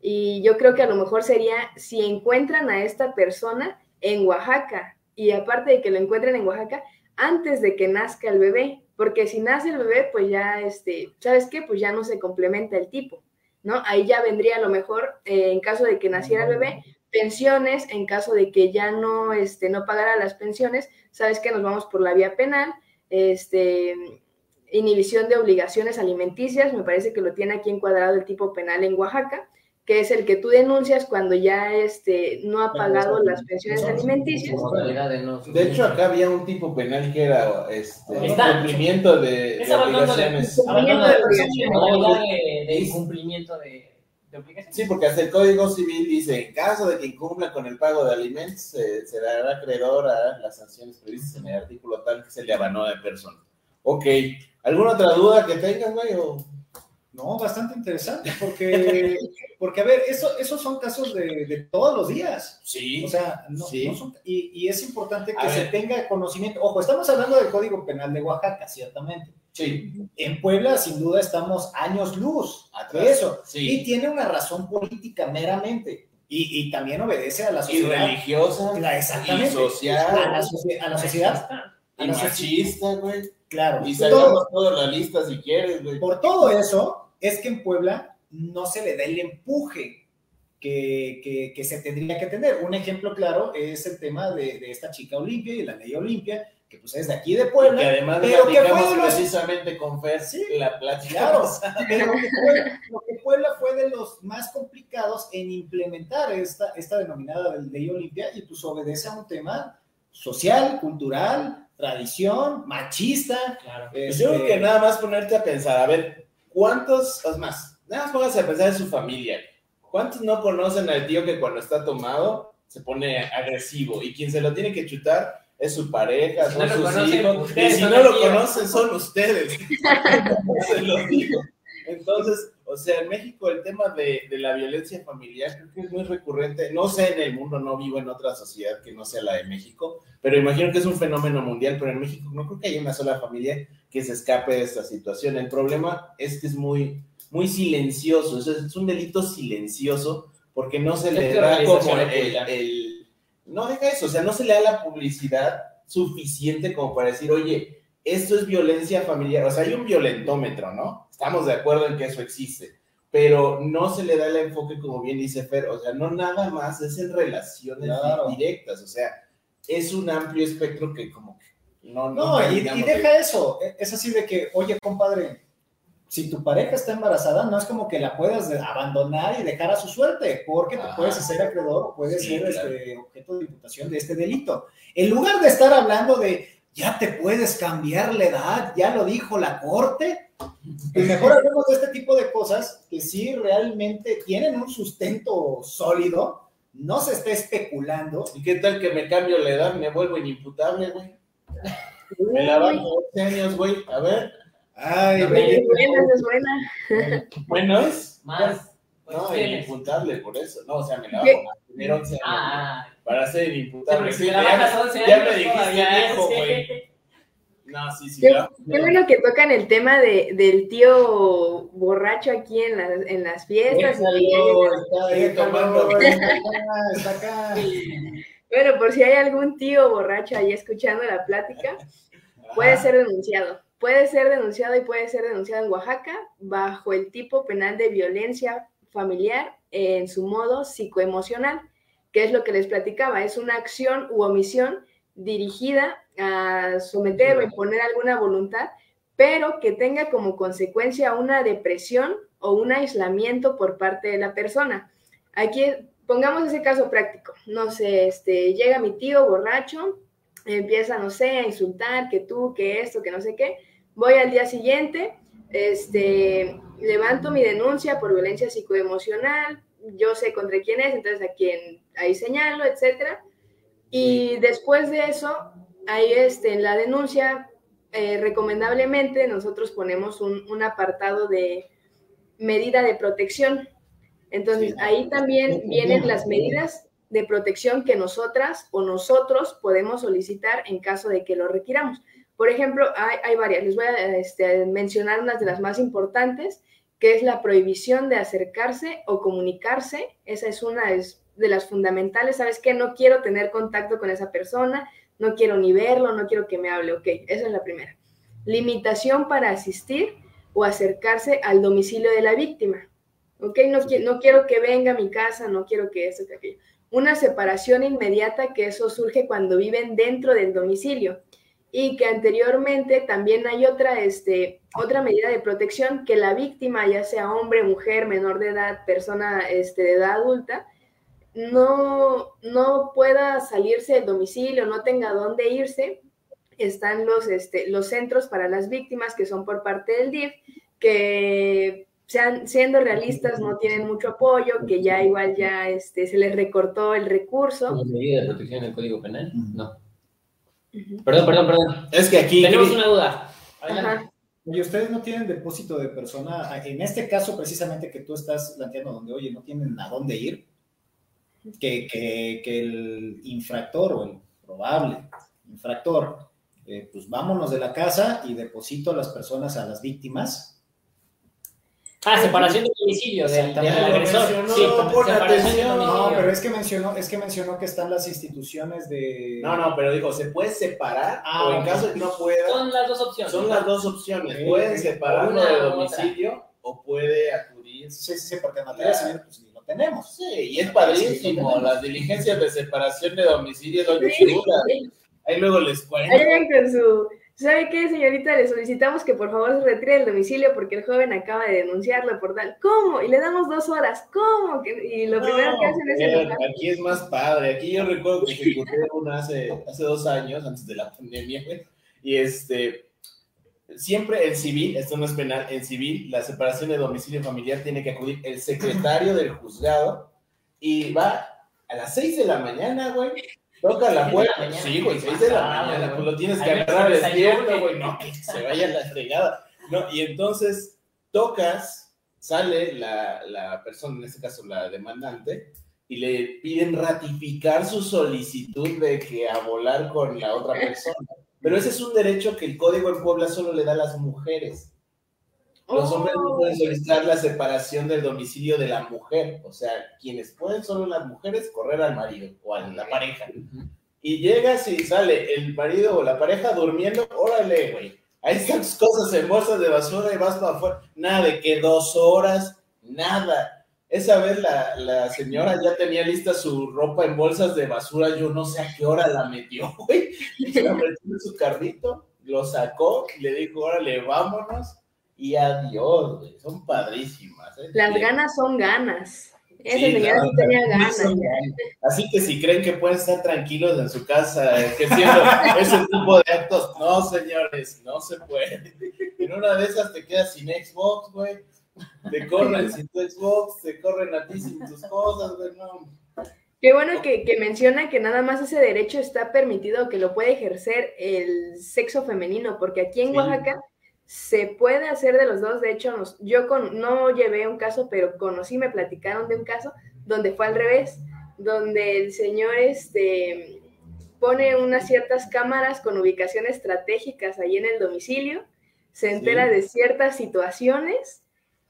Y yo creo que a lo mejor sería si encuentran a esta persona en Oaxaca y aparte de que lo encuentren en Oaxaca, antes de que nazca el bebé, porque si nace el bebé, pues ya, este, ¿sabes qué? Pues ya no se complementa el tipo, ¿no? Ahí ya vendría a lo mejor, eh, en caso de que naciera el bebé, pensiones, en caso de que ya no, este, no pagara las pensiones, sabes que nos vamos por la vía penal, este, inhibición de obligaciones alimenticias, me parece que lo tiene aquí encuadrado el tipo penal en Oaxaca, que es el que tú denuncias cuando ya este, no ha pagado las pensiones alimenticias. De hecho, acá había un tipo penal que era este, cumplimiento de, de obligaciones. de, de incumplimiento de Sí, porque hasta el Código Civil dice, en caso de que incumpla con el pago de alimentos, se dará acreedor a las sanciones previstas en el artículo tal que se le abanó de persona. Ok, ¿alguna otra duda que tengas, güey? No, bastante interesante, porque, [laughs] porque a ver, eso, esos son casos de, todos los días. Sí. O sea, no, son, y, es importante que se tenga conocimiento. Ojo, estamos hablando del Código Penal de Oaxaca, ciertamente. Sí. En Puebla, sin duda, estamos años luz de eso. Y tiene una razón política meramente. Y, también obedece a la sociedad. Y religiosa. exactamente. Y social. A la, sociedad. Y machista, güey. Claro. Y salgamos toda la lista si quieres, güey. Por todo eso, es que en Puebla no se le da el empuje que, que, se tendría que tener. Un ejemplo claro es el tema de, de esta chica Olimpia y la ley Olimpia, que pues es de aquí de Puebla. Y además pero que fue precisamente con Fer, sí, la plática. Claro, pero lo que Puebla fue de los más complicados en implementar esta, esta denominada ley Olimpia y pues obedece a un tema social, cultural, tradición, machista. Claro. Pues yo creo que nada más ponerte a pensar, a ver, ¿cuántos, es más, nada más póngase a pensar en su familia. ¿Cuántos no conocen al tío que cuando está tomado se pone agresivo y quien se lo tiene que chutar es su pareja, son sus hijos. Y si no lo conocen, son ustedes. [laughs] se lo digo. Entonces, o sea, en México el tema de, de, la violencia familiar creo que es muy recurrente. No sé en el mundo, no vivo en otra sociedad que no sea la de México, pero imagino que es un fenómeno mundial, pero en México no creo que haya una sola familia que se escape de esta situación. El problema es que es muy, muy silencioso, es un delito silencioso porque no se le da como el, No deja eso, o sea, no se le da la publicidad suficiente como para decir, oye, esto es violencia familiar, o sea, hay un violentómetro, ¿no? Estamos de acuerdo en que eso existe, pero no se le da el enfoque, como bien dice Fer, o sea, no nada más es en relaciones directas, o sea, es un amplio espectro que como no... No, no y, y, deja eso, e, es así de que, oye, compadre, si tu pareja está embarazada, no es como que la puedas abandonar y dejar a su suerte, porque te puedes hacer acreedor o puedes ser este, objeto de imputación de este delito. En lugar de estar hablando de ya te puedes cambiar la edad, ya lo dijo la corte, pues [laughs] mejor hablemos de este tipo de cosas que sí realmente tienen un sustento sólido, no se está especulando. ¿Y qué tal que me cambio la edad, me vuelvo inimputable, güey? Me la van 11 años, güey, a ver. Ay, no, es buena, es buena. Bueno, es más. No, inimputable, por eso. No, o sea, me la a tener 11 años. Ah, para ser inimputable. Sí, ya, ya me dijiste viejo, güey. No, sí, sí. Qué bueno que tocan el tema de, del tío borracho aquí en, la, en las fiestas. y está ahí tomando. [laughs] Está acá. Bueno, por si hay algún tío borracho ahí escuchando la plática, puede ser denunciado. Puede ser denunciado y puede ser denunciado en Oaxaca bajo el tipo penal de violencia familiar en su modo psicoemocional, que es lo que les platicaba, es una acción u omisión dirigida a someter o imponer alguna voluntad, pero que tenga como consecuencia una depresión o un aislamiento por parte de la persona. Aquí pongamos ese caso práctico, no sé, este, llega mi tío borracho, empieza, no sé, a insultar, que tú, que esto, que no sé qué, voy al día siguiente, este, levanto mi denuncia por violencia psicoemocional, yo sé contra quién es, entonces a quién ahí señalo, etcétera. Y después de eso, ahí este, en la denuncia, eh, recomendablemente nosotros ponemos un, un, apartado de medida de protección. Entonces, ahí también vienen las medidas de protección que nosotras o nosotros podemos solicitar en caso de que lo requiramos. Por ejemplo, hay, varias. Les voy a este, mencionar unas de las más importantes, que es la prohibición de acercarse o comunicarse. Esa es una de las fundamentales. ¿Sabes qué? No quiero tener contacto con esa persona, no quiero ni verlo, no quiero que me hable. Ok, esa es la primera. Limitación para asistir o acercarse al domicilio de la víctima. Ok, no, quiero que venga a mi casa, no quiero que eso, que aquello. Una separación inmediata, que eso surge cuando viven dentro del domicilio y que anteriormente también hay otra, este, otra medida de protección que la víctima, ya sea hombre, mujer, menor de edad, persona este, de edad adulta, no, no pueda salirse del domicilio, no tenga dónde irse. Están los, este, los centros para las víctimas que son por parte del DIF, que sean, siendo realistas no tienen mucho apoyo, que ya igual ya este, se les recortó el recurso. medida de protección en el Código Penal? No. Perdón, perdón, perdón. Es que aquí. Tenemos una duda. Y ustedes no tienen depósito de persona. En este caso, precisamente que tú estás planteando, donde, oye, no tienen a dónde ir, que, que, el infractor o el probable infractor, eh, pues vámonos de la casa y deposito a las personas, a las víctimas, Ah, separación de domicilio del, del agresor. Sí, separación No, pero es que mencionó, es que mencionó que están las instituciones de. No, no, pero dijo, se puede separar ah, o en caso de que no pueda. Son las dos opciones. Son las dos opciones. Pueden separarlo de domicilio o puede acudir. Sí, sí, sí, porque en materia civil pues lo tenemos. Sí, y es padrísimo. Las diligencias de separación de domicilio son chulas. Ahí luego les cuento. Ahí con su ¿Sabe qué, señorita? Le solicitamos que por favor se retire del domicilio porque el joven acaba de denunciarlo por tal. ¿Cómo? Y le damos dos horas. ¿Cómo? Y lo primero que hacen es... Eh, aquí es más padre. Aquí yo recuerdo que ejecuté [laughs] una hace, hace dos años, antes de la pandemia, y este... Siempre en civil, esto no es penal, en civil, la separación de domicilio familiar tiene que acudir el secretario del juzgado y va a las seis de la mañana, güey, Toca la puerta. Sí, güey, 6 de la mañana. Pues lo tienes que agarrar despierto, güey. No, que se vaya la fregada. No, y entonces tocas, sale la, la persona, en este caso la demandante, y le piden ratificar su solicitud de que a volar con la otra persona. Pero ese es un derecho que el Código en Puebla solo le da a las mujeres. Los hombres no pueden oh. solicitar la separación del domicilio de la mujer. O sea, quienes pueden son las mujeres correr al marido o a la pareja. Y llegas y sale el marido o la pareja durmiendo, órale, güey. Ahí están tus cosas en bolsas de basura y vas para afuera. Nada de que dos horas, nada. Esa vez la, la, señora ya tenía lista su ropa en bolsas de basura, yo no sé a qué hora la metió, [laughs] güey. La metió en su carrito, lo sacó le dijo, órale, vámonos y adiós, güey. Son padrísimas. ¿eh? Las ganas son ganas. Ese señor sí tenía ganas. Así que si creen que pueden estar tranquilos en su casa ejerciendo [laughs] ese tipo de actos, no, señores, no se puede. En una de esas te quedas sin Xbox, güey. Te corren sin tu Xbox, te corren a ti sin tus cosas, güey. No. Qué bueno que, que, menciona que nada más ese derecho está permitido, que lo puede ejercer el sexo femenino, porque aquí en Oaxaca se puede hacer de los dos. De hecho, yo con, no llevé un caso, pero conocí, me platicaron de un caso donde fue al revés, donde el señor este, pone unas ciertas cámaras con ubicación estratégicas ahí en el domicilio, se entera de ciertas situaciones,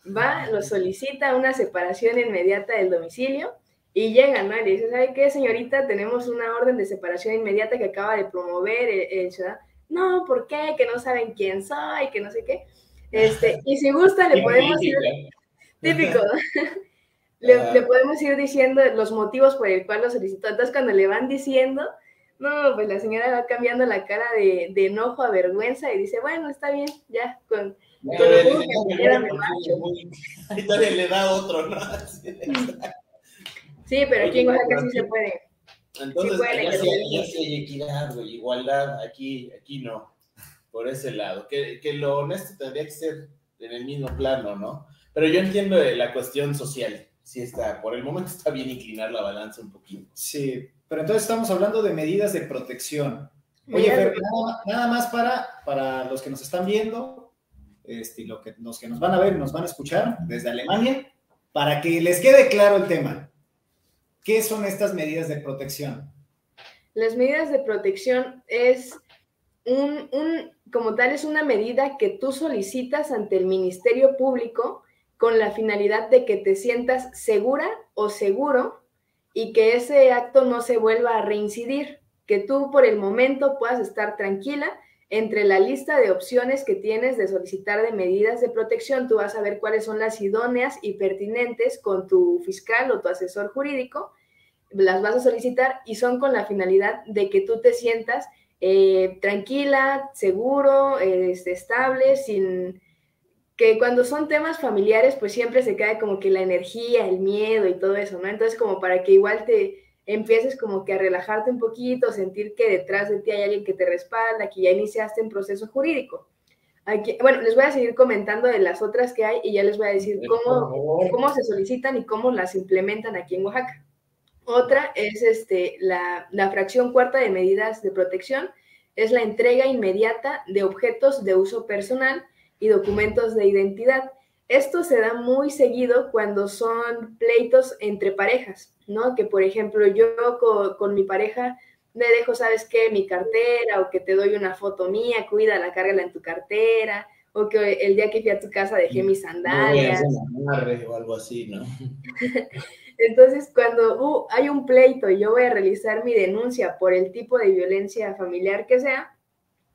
va, lo solicita una separación inmediata del domicilio y llega, ¿no? Y le dice, ¿sabe qué, señorita? Tenemos una orden de separación inmediata que acaba de promover el, el no, ¿por qué? Que no saben quién soy, que no sé qué. Este, y si gusta, le podemos ir, típico, [laughs] le, le, podemos ir diciendo los motivos por el cual lo solicitó. Entonces, cuando le van diciendo, no, pues la señora va cambiando la cara de, de enojo a vergüenza y dice, bueno, está bien, ya, con, [laughs] todavía le da otro, ¿no? [laughs] Sí, pero aquí en Oaxaca sí se puede. Entonces, sí ya, sí, hay equidad, igualdad, aquí, aquí no, por ese lado. Que, que, lo honesto tendría que ser en el mismo plano, ¿no? Pero yo entiendo la cuestión social, sí está, por el momento [laughs] está bien inclinar la balanza un poquito. Sí, pero entonces estamos hablando de medidas de protección. Oye, Fer, nada, nada, más para, para los que nos están viendo, este, lo que, los que nos van a ver y nos van a escuchar desde Alemania, para que les quede claro el tema. ¿Qué son estas medidas de protección? Las medidas de protección es un, como tal, es una medida que tú solicitas ante el Ministerio Público con la finalidad de que te sientas segura o seguro y que ese acto no se vuelva a reincidir, que tú por el momento puedas estar tranquila entre la lista de opciones que tienes de solicitar de medidas de protección, tú vas a ver cuáles son las idóneas y pertinentes con tu fiscal o tu asesor jurídico, las vas a solicitar y son con la finalidad de que tú te sientas eh, tranquila, seguro, eh, estable, sin que cuando son temas familiares, pues siempre se cae como que la energía, el miedo y todo eso, ¿no? Entonces, como para que igual te, empieces como que a relajarte un poquito, sentir que detrás de ti hay alguien que te respalda, que ya iniciaste un proceso jurídico. Aquí, bueno, les voy a seguir comentando de las otras que hay y ya les voy a decir cómo, cómo se solicitan y cómo las implementan aquí en Oaxaca. Otra es este, la, la fracción cuarta de medidas de protección, es la entrega inmediata de objetos de uso personal y documentos de identidad. Esto se da muy seguido cuando son pleitos entre parejas, ¿no? Que por ejemplo yo con, mi pareja me dejo, ¿sabes qué? Mi cartera o que te doy una foto mía, cuídala, cárgala en tu cartera o que el día que fui a tu casa dejé mis sandalias. o algo así, ¿no? [laughs] Entonces, cuando uh, hay un pleito y yo voy a realizar mi denuncia por el tipo de violencia familiar que sea,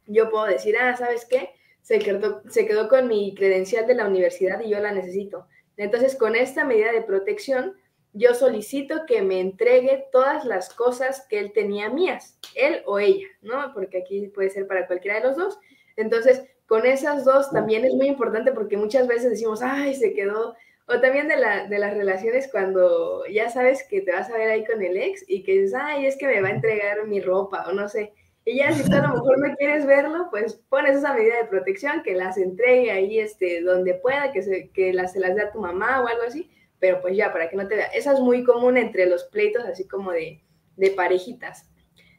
yo puedo decir, ah, ¿sabes qué? se quedó, se quedó con mi credencial de la universidad y yo la necesito. Entonces, con esta medida de protección, yo solicito que me entregue todas las cosas que él tenía mías, él o ella, ¿no? Porque aquí puede ser para cualquiera de los dos. Entonces, con esas dos también es muy importante porque muchas veces decimos, ay, se quedó, o también de, la, de las relaciones cuando ya sabes que te vas a ver ahí con el ex y que dices, ay, es que me va a entregar mi ropa, o no sé. Y ya si tú a lo [laughs] mejor no quieres verlo, pues pones esa medida de protección, que las entregue ahí este, donde pueda, que, se, que las, se las dé a tu mamá o algo así, pero pues ya, para que no te vea. Esa es muy común entre los pleitos, así como de, de parejitas.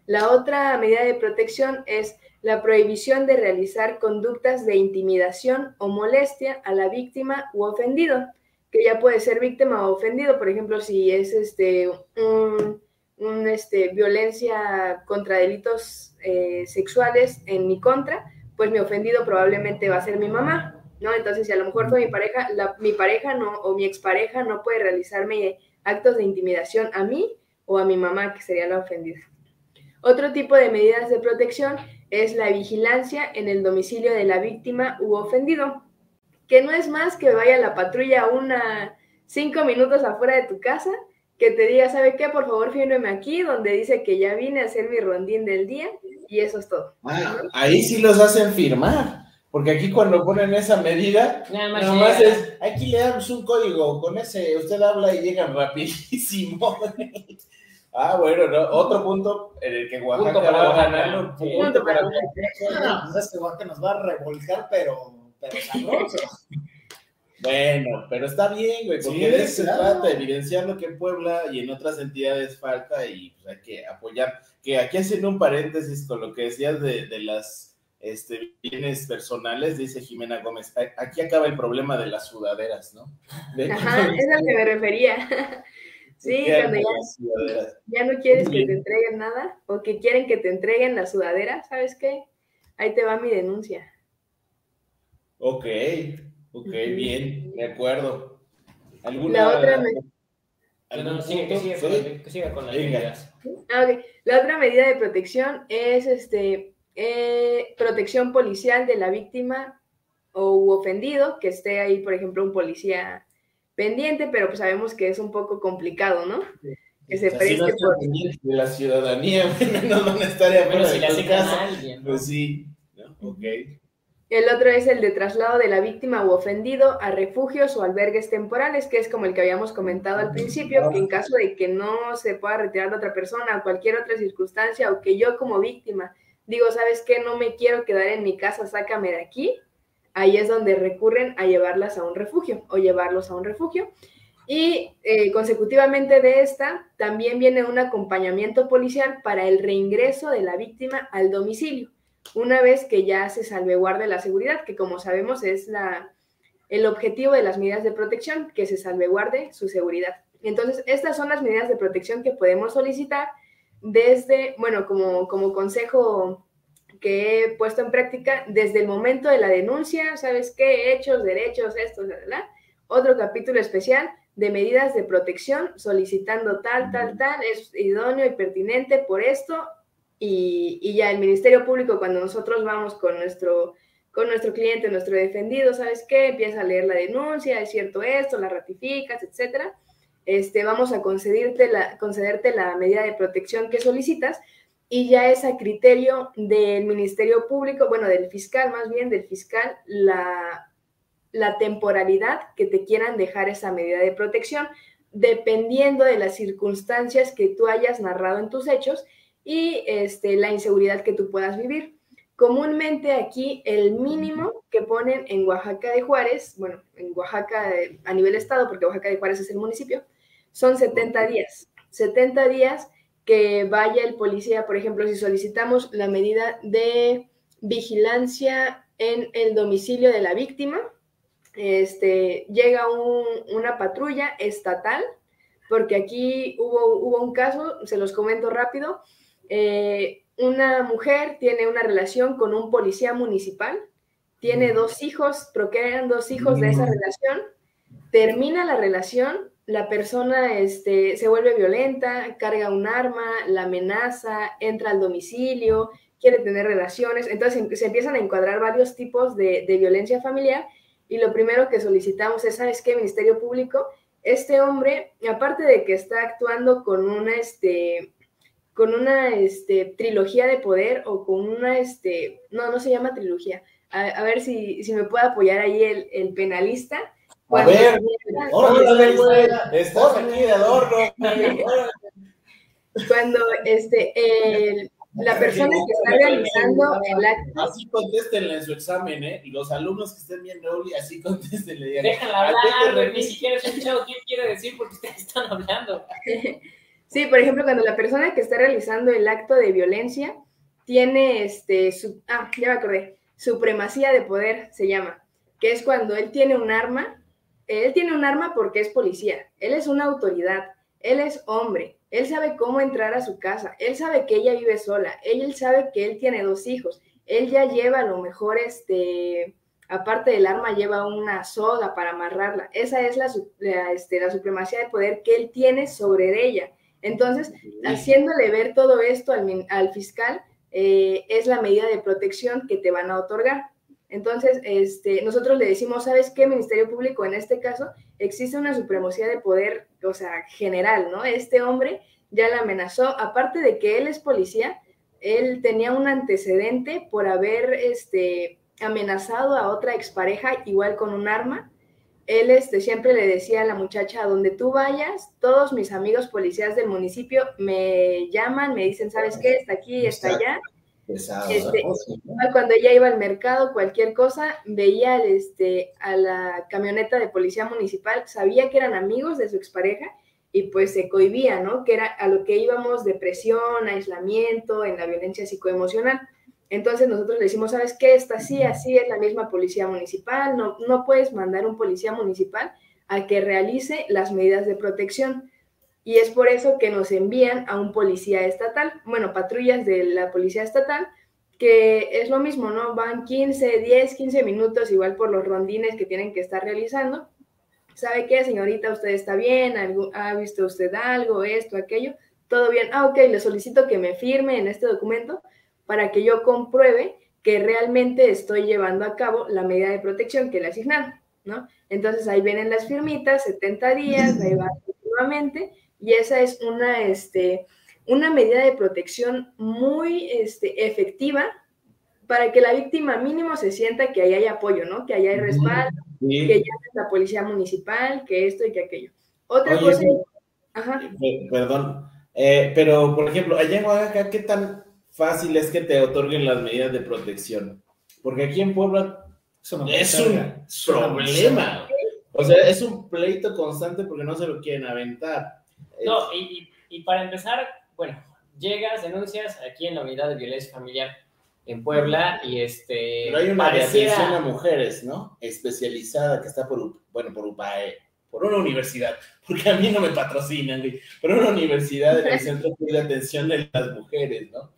La otra medida de protección es la prohibición de realizar conductas de intimidación o molestia a la víctima u ofendido, que ya puede ser víctima o ofendido, por ejemplo, si es este, un este, violencia contra delitos eh, sexuales en mi contra, pues mi ofendido probablemente va a ser mi mamá, ¿no? Entonces, si a lo mejor fue mi pareja, mi pareja no, o mi expareja no puede realizarme actos de intimidación a mí o a mi mamá, que sería la ofendida. Otro tipo de medidas de protección es la vigilancia en el domicilio de la víctima u ofendido, que no es más que vaya la patrulla una cinco minutos afuera de tu casa que te diga, ¿sabe qué? Por favor, fírmeme aquí, donde dice que ya vine a hacer mi rondín del día y eso es todo. Ah, ahí sí los hacen firmar, porque aquí cuando ponen esa medida, nada más, es, aquí le damos un código, con ese usted habla y llegan rapidísimo. [laughs] ah, bueno, ¿no? otro punto en el que Oaxaca va a ganar. Punto para No, es que Oaxaca nos va a revolcar, pero, pero sabroso. Bueno, pero está bien, güey, porque de eso se trata, evidenciando que en Puebla y en otras entidades falta y pues, hay que apoyar. Que aquí haciendo un paréntesis con lo que decías de, de las este, bienes personales, dice Jimena Gómez, aquí acaba el problema de las sudaderas, ¿no? [laughs] Ajá, es a lo que me [laughs] refería. Sí, cuando ya, ya, no quieres que te entreguen nada o que quieren que te entreguen la sudadera, ¿sabes qué? Ahí te va mi denuncia. Ok. Ok, bien, de acuerdo. ¿Alguna, la otra sigue, con las medidas. Ah, La otra medida de protección es este eh, protección policial de la víctima o ofendido, que esté ahí, por ejemplo, un policía pendiente, pero pues sabemos que es un poco complicado, ¿no? Que se preste por... de la ciudadanía, [laughs] no a estar Pero si le hace caso, alguien, Pues sí, ¿no? ok. El otro es el de traslado de la víctima u ofendido a refugios o albergues temporales, que es como el que habíamos comentado al principio, que en caso de que no se pueda retirar de otra persona o cualquier otra circunstancia, o que yo como víctima digo, ¿sabes qué? No me quiero quedar en mi casa, sácame de aquí, ahí es donde recurren a llevarlas a un refugio o llevarlos a un refugio. Y eh, consecutivamente de esta, también viene un acompañamiento policial para el reingreso de la víctima al domicilio una vez que ya se salvaguarde la seguridad, que como sabemos es la, el objetivo de las medidas de protección, que se salvaguarde su seguridad. Entonces, estas son las medidas de protección que podemos solicitar desde, bueno, como, como consejo que he puesto en práctica, desde el momento de la denuncia, ¿sabes qué? Hechos, derechos, esto, ¿verdad? Otro capítulo especial de medidas de protección solicitando tal, tal, tal, es idóneo y pertinente por esto y, ya el Ministerio Público, cuando nosotros vamos con nuestro, con nuestro cliente, nuestro defendido, ¿sabes qué? Empieza a leer la denuncia, es cierto esto, la ratificas, etcétera. Este, vamos a concederte la, concederte la medida de protección que solicitas y ya es a criterio del Ministerio Público, bueno, del fiscal más bien, del fiscal, la, la temporalidad que te quieran dejar esa medida de protección, dependiendo de las circunstancias que tú hayas narrado en tus hechos y este, la inseguridad que tú puedas vivir. Comúnmente aquí el mínimo que ponen en Oaxaca de Juárez, bueno, en Oaxaca a nivel estado, porque Oaxaca de Juárez es el municipio, son 70 días. 70 días que vaya el policía, por ejemplo, si solicitamos la medida de vigilancia en el domicilio de la víctima, este, llega una patrulla estatal, porque aquí hubo, hubo un caso, se los comento rápido, eh, una mujer tiene una relación con un policía municipal, tiene dos hijos, procrean dos hijos de esa relación, termina la relación, la persona este, se vuelve violenta, carga un arma, la amenaza, entra al domicilio, quiere tener relaciones, entonces se empiezan a encuadrar varios tipos de, de violencia familiar y lo primero que solicitamos es, ¿sabes qué? Ministerio Público, este hombre, aparte de que está actuando con una, este, con una este, trilogía de poder o con una, este, no, no se llama trilogía. A, ver si, si, me puede apoyar ahí el, el penalista. A ver, estás aquí de adorno. [laughs] Cuando este, el, la persona que está realizando el acto. Así contéstenle en su examen, ¿eh? Los alumnos que estén viendo Oli, así [laughs] contéstenle. Déjala hablar, ni siquiera he escuchado qué quiere decir porque ustedes [laughs] están hablando. Sí, por ejemplo, cuando la persona que está realizando el acto de violencia tiene este, su, ah, ya me acordé, supremacía de poder se llama, que es cuando él tiene un arma, él tiene un arma porque es policía, él es una autoridad, él es hombre, él sabe cómo entrar a su casa, él sabe que ella vive sola, él sabe que él tiene dos hijos, él ya lleva a lo mejor este, aparte del arma, lleva una soga para amarrarla. Esa es la, este, la supremacía de poder que él tiene sobre ella. Entonces, haciéndole ver todo esto al, fiscal, eh, es la medida de protección que te van a otorgar. Entonces, este, nosotros le decimos, ¿sabes qué, Ministerio Público? En este caso, existe una supremacía de poder, o sea, general, ¿no? Este hombre ya la amenazó, aparte de que él es policía, él tenía un antecedente por haber este, amenazado a otra expareja igual con un arma él este, siempre le decía a la muchacha, a donde tú vayas, todos mis amigos policías del municipio me llaman, me dicen, ¿sabes qué? Está aquí, está allá. Este, cuando ella iba al mercado, cualquier cosa, veía este, a la camioneta de policía municipal, sabía que eran amigos de su expareja y pues se cohibía, ¿no? Que era a lo que íbamos depresión, aislamiento, en la violencia psicoemocional. Entonces nosotros le decimos, ¿sabes qué? Está así, así es la misma policía municipal, no, no puedes mandar un policía municipal a que realice las medidas de protección. Y es por eso que nos envían a un policía estatal, bueno, patrullas de la policía estatal, que es lo mismo, ¿no? Van 15, 10, 15 minutos, igual por los rondines que tienen que estar realizando. ¿Sabe qué, señorita? ¿Usted está bien? ¿Ha visto usted algo? Esto, aquello. ¿Todo bien? Ah, ok, le solicito que me firme en este documento para que yo compruebe que realmente estoy llevando a cabo la medida de protección que le asignaron, ¿no? Entonces ahí vienen las firmitas, 70 días, ahí va continuamente, y esa es una, este, una medida de protección muy este, efectiva para que la víctima mínimo se sienta que ahí hay apoyo, ¿no? Que ahí hay respaldo, que ya es la policía municipal, que esto y que aquello. Otra cosa... Ajá. Eh, perdón, eh, pero por ejemplo, allá en Oaxaca, ¿qué tan fácil es que te otorguen las medidas de protección? Porque aquí en Puebla es un problema. O sea, es un pleito constante porque no se lo quieren aventar. No, y, y para empezar, bueno, llegas, denuncias aquí en la unidad de violencia familiar en Puebla y este... Pero hay una atención a mujeres, ¿no? Especializada que está por, bueno, por UPAE, por una universidad, [laughs] porque a mí no me patrocinan, por una universidad en el Centro de Atención de las Mujeres, ¿no?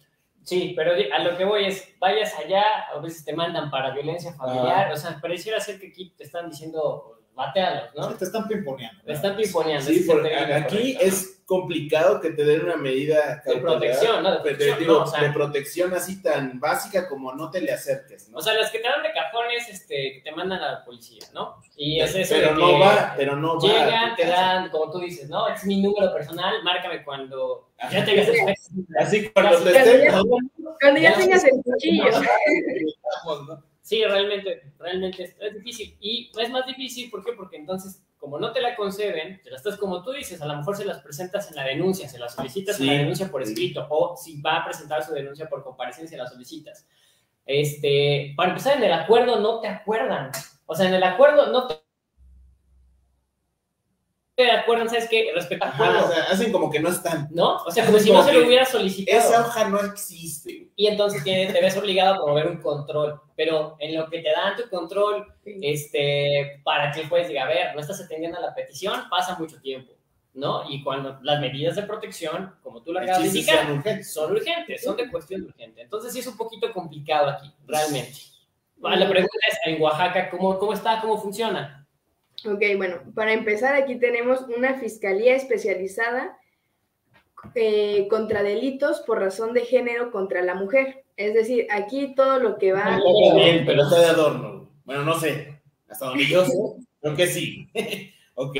Sí, pero a lo que voy es, vayas allá, a veces te mandan para violencia familiar, o sea, pareciera ser que aquí te están diciendo batealos, ¿no? te están pimponeando. Te están pimponeando. Sí, porque aquí es complicado que te den una medida de protección, ¿no? De protección, de protección así tan básica como no te le acerques, ¿no? O sea, las que te dan de cajones, este, te mandan a la policía, ¿no? Y es eso pero no va, pero no va. Llegan, te dan, como tú dices, ¿no? Es mi número personal, márcame cuando ya tengas el Así cuando te estén... Cuando ya tengas el cuchillo. Sí, realmente, realmente es, difícil. Y es más difícil, ¿por qué? Porque entonces, como no te la conceden, te la estás como tú dices, a lo mejor se las presentas en la denuncia, se las solicitas en la denuncia por escrito, o si va a presentar su denuncia por comparecencia, la solicitas. Este, para empezar, en el acuerdo no te acuerdan. O sea, en el acuerdo no te de acuerdo, ¿sabes qué? Respecto a o sea, hacen como que no están. ¿No? O sea, como si no se lo hubiera solicitado. Esa hoja no existe. Y entonces te, ves obligado a promover un control. Pero en lo que te dan tu control, este, para que puedes decir, a ver, no estás atendiendo a la petición, pasa mucho tiempo. ¿no? Y cuando las medidas de protección, como tú lo acabas de indicar, son urgentes. son urgentes, son de cuestión urgente. Entonces sí es un poquito complicado aquí, realmente. La pregunta es, en Oaxaca, ¿cómo, cómo está? ¿Cómo funciona? Ok, bueno, para empezar aquí tenemos una fiscalía especializada eh, contra delitos por razón de género contra la mujer. Es decir, aquí todo lo que va... bien, pero está de adorno. Bueno, no sé, hasta donde yo sé, creo que sí. [laughs] ok.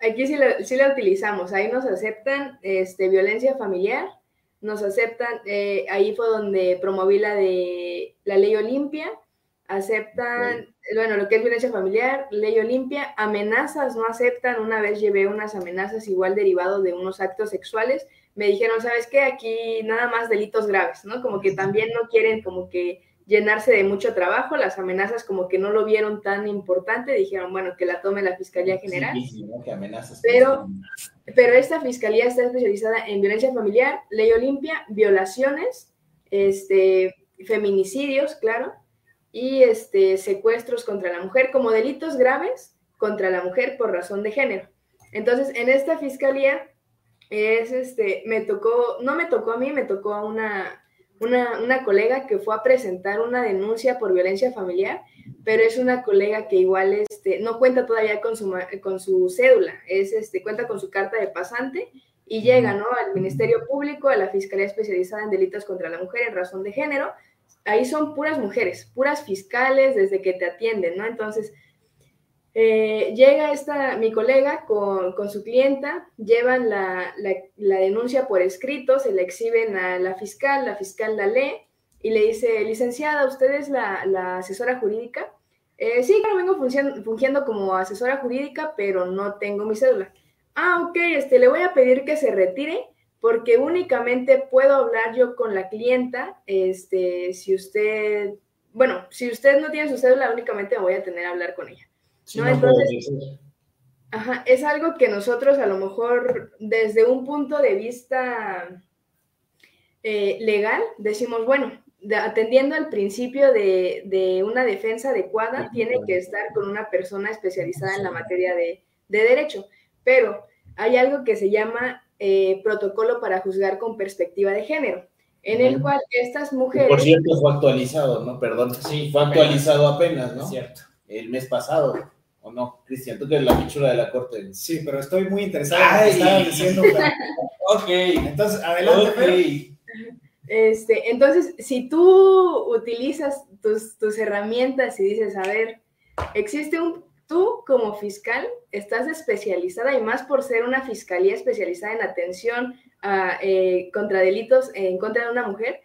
Aquí sí la, sí la, utilizamos, ahí nos aceptan este, violencia familiar, nos aceptan, eh, ahí fue donde promoví la de la ley Olimpia, aceptan, bueno, lo que es violencia familiar, ley Olimpia, amenazas no aceptan, una vez llevé unas amenazas igual derivado de unos actos sexuales, me dijeron, ¿sabes qué? Aquí nada más delitos graves, ¿no? Como que también no quieren como que llenarse de mucho trabajo, las amenazas como que no lo vieron tan importante, dijeron, bueno, que la tome la Fiscalía General. pero, pero esta Fiscalía está especializada en violencia familiar, ley Olimpia, violaciones, este, feminicidios, claro, y este, secuestros contra la mujer como delitos graves contra la mujer por razón de género. Entonces, en esta fiscalía es este, me tocó, no me tocó a mí, me tocó a una, una, una, colega que fue a presentar una denuncia por violencia familiar, pero es una colega que igual este, no cuenta todavía con su, con su cédula, es, este, cuenta con su carta de pasante y llega ¿no? al Ministerio Público, a la Fiscalía Especializada en Delitos contra la Mujer en razón de género, ahí son puras mujeres, puras fiscales desde que te atienden, ¿no? Entonces, eh, llega esta, mi colega con, su clienta, llevan la, denuncia por escrito, se la exhiben a la fiscal, la fiscal la lee y le dice, licenciada, ¿usted es la, asesora jurídica? Eh, sí, claro, vengo fungiendo, como asesora jurídica, pero no tengo mi cédula. Ah, ok, este, le voy a pedir que se retire porque únicamente puedo hablar yo con la clienta, este, si usted, bueno, si usted no tiene su cédula, únicamente me voy a tener a hablar con ella. ¿no? Entonces, ajá, es algo que nosotros a lo mejor desde un punto de vista eh, legal decimos, bueno, atendiendo al principio de, una defensa adecuada, tiene que estar con una persona especializada en la materia de, de derecho, pero hay algo que se llama eh, protocolo para juzgar con perspectiva de género, en el cual estas mujeres... Por cierto, fue actualizado, ¿no? Perdón. Sí, fue actualizado apenas, ¿no? Cierto. El mes pasado. ¿O no? Cristian, tú que eres la pichula de la corte. Sí, pero estoy muy interesado en lo que estabas diciendo. [laughs] ok. Entonces, adelante, okay. Este, entonces, si tú utilizas tus, tus herramientas y dices, a ver, existe un, tú como fiscal estás especializada y más por ser una fiscalía especializada en atención a, eh, contra delitos en contra de una mujer,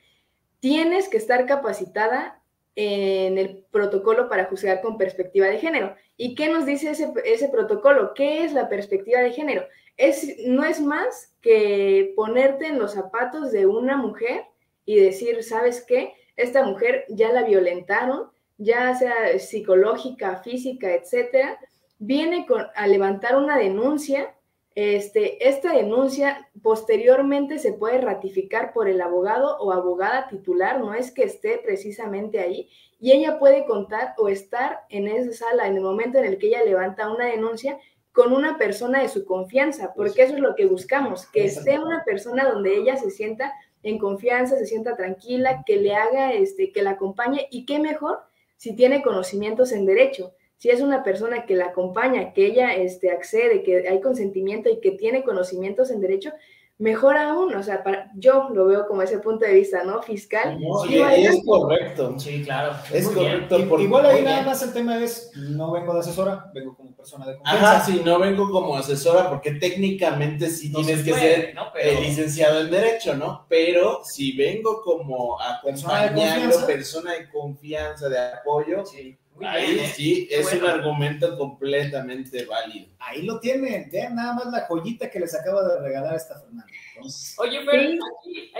tienes que estar capacitada en el protocolo para juzgar con perspectiva de género. ¿Y qué nos dice ese, ese protocolo? ¿Qué es la perspectiva de género? Es, no es más que ponerte en los zapatos de una mujer y decir, ¿sabes qué? Esta mujer ya la violentaron, ya sea psicológica, física, etcétera, viene con, a levantar una denuncia. Este, esta denuncia posteriormente se puede ratificar por el abogado o abogada titular, no es que esté precisamente ahí, y ella puede contar o estar en esa sala en el momento en el que ella levanta una denuncia con una persona de su confianza, porque eso es lo que buscamos, que esté una persona donde ella se sienta en confianza, se sienta tranquila, que le haga, este, que la acompañe y qué mejor si tiene conocimientos en derecho. Si es una persona que la acompaña, que ella este, accede, que hay consentimiento y que tiene conocimientos en derecho, mejor aún, o sea, para, yo lo veo como ese punto de vista, ¿no? Fiscal. sí, es correcto. Sí, claro. Es correcto. Igual ahí nada más el tema es, no vengo de asesora, vengo como persona de confianza. Ajá, sí, no vengo como asesora porque técnicamente sí tienes que ser licenciado en Derecho, ¿no? Pero si vengo como acompañando, persona de confianza, de apoyo, sí Ahí sí, es un argumento completamente válido. Ahí lo tienen, vean nada más la joyita que les acaba de regalar esta Fernanda. Oye, pero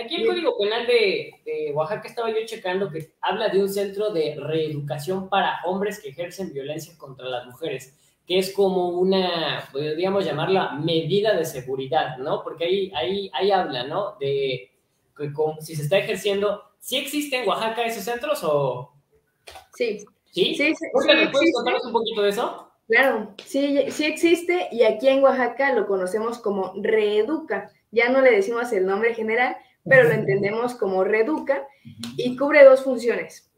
aquí, el Código Penal de, Oaxaca estaba yo checando que habla de un centro de reeducación para hombres que ejercen violencia contra las mujeres, que es como una, podríamos llamarla medida de seguridad, ¿no? Porque ahí, ahí, ahí habla, ¿no? De que si se está ejerciendo, ¿sí existen en Oaxaca esos centros o...? Sí, ¿Sí? Sí, sí, puedes contarnos un poquito de eso? Claro, sí, sí existe y aquí en Oaxaca lo conocemos como Reeduca. Ya no le decimos el nombre general, pero lo entendemos como Reeduca y cubre dos funciones.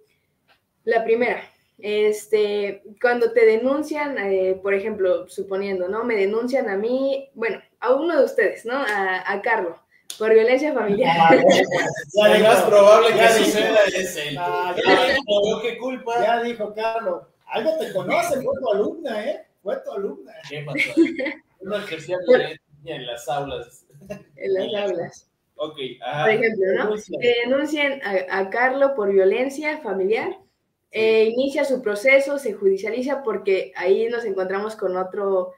La primera, este, cuando te denuncian, eh, por ejemplo, suponiendo, ¿no? Me denuncian a mí, bueno, a uno de ustedes, ¿no? A, a Carlos por violencia familiar. Ah, ya, más probable que suceda es él. Ah, ya, dijo, ¿Qué culpa? Ya dijo Carlos. Algo te conoce, fue tu alumna, ¿eh? Fue tu alumna. ¿Qué pasó? Uno ejercía violencia en las aulas. En las aulas. Ok. Por ejemplo, ¿no? denuncian a, a Carlos por violencia familiar. Eh, inicia su proceso, se judicializa porque ahí nos encontramos con otro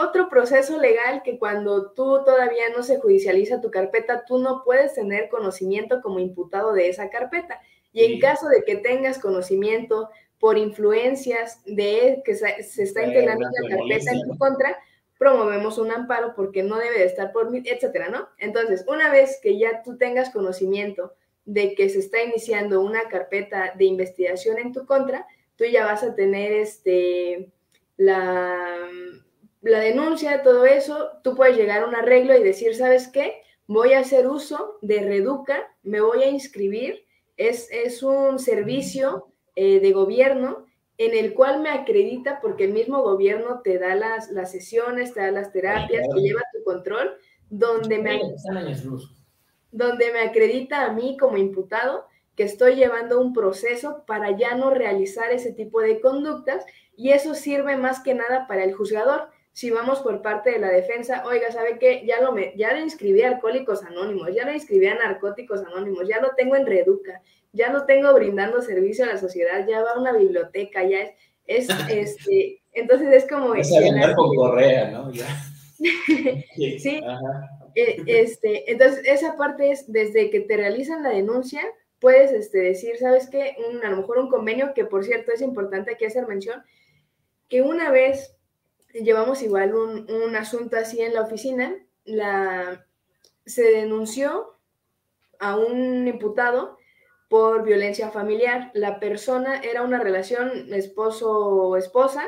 otro proceso legal que cuando tú todavía no se judicializa tu carpeta, tú no puedes tener conocimiento como imputado de esa carpeta. Y en caso de que tengas conocimiento por influencias de que se, está integrando la carpeta en tu contra, promovemos un amparo porque no debe de estar por mí, etcétera, ¿no? Entonces, una vez que ya tú tengas conocimiento de que se está iniciando una carpeta de investigación en tu contra, tú ya vas a tener este la la denuncia, todo eso, tú puedes llegar a un arreglo y decir, ¿sabes qué? Voy a hacer uso de Reduca, me voy a inscribir, es, es un servicio eh, de gobierno en el cual me acredita porque el mismo gobierno te da las, las sesiones, te da las terapias, te lleva tu control, donde me, donde me acredita a mí como imputado que estoy llevando un proceso para ya no realizar ese tipo de conductas y eso sirve más que nada para el juzgador si vamos por parte de la defensa, oiga, ¿sabe qué? Ya lo, me, ya lo inscribí a Alcohólicos Anónimos, ya lo inscribí a Narcóticos Anónimos, ya lo tengo en Reduca, ya lo tengo brindando servicio a la sociedad, ya va a una biblioteca, ya es, es [laughs] este, entonces es como... Es con correa, ¿no? [laughs] sí, e, este, entonces esa parte es desde que te realizan la denuncia, puedes este, decir, ¿sabes qué? a lo mejor un convenio, que por cierto es importante aquí hacer mención, que una vez llevamos igual un, asunto así en la oficina, la, se denunció a un imputado por violencia familiar. La persona era una relación esposo-esposa.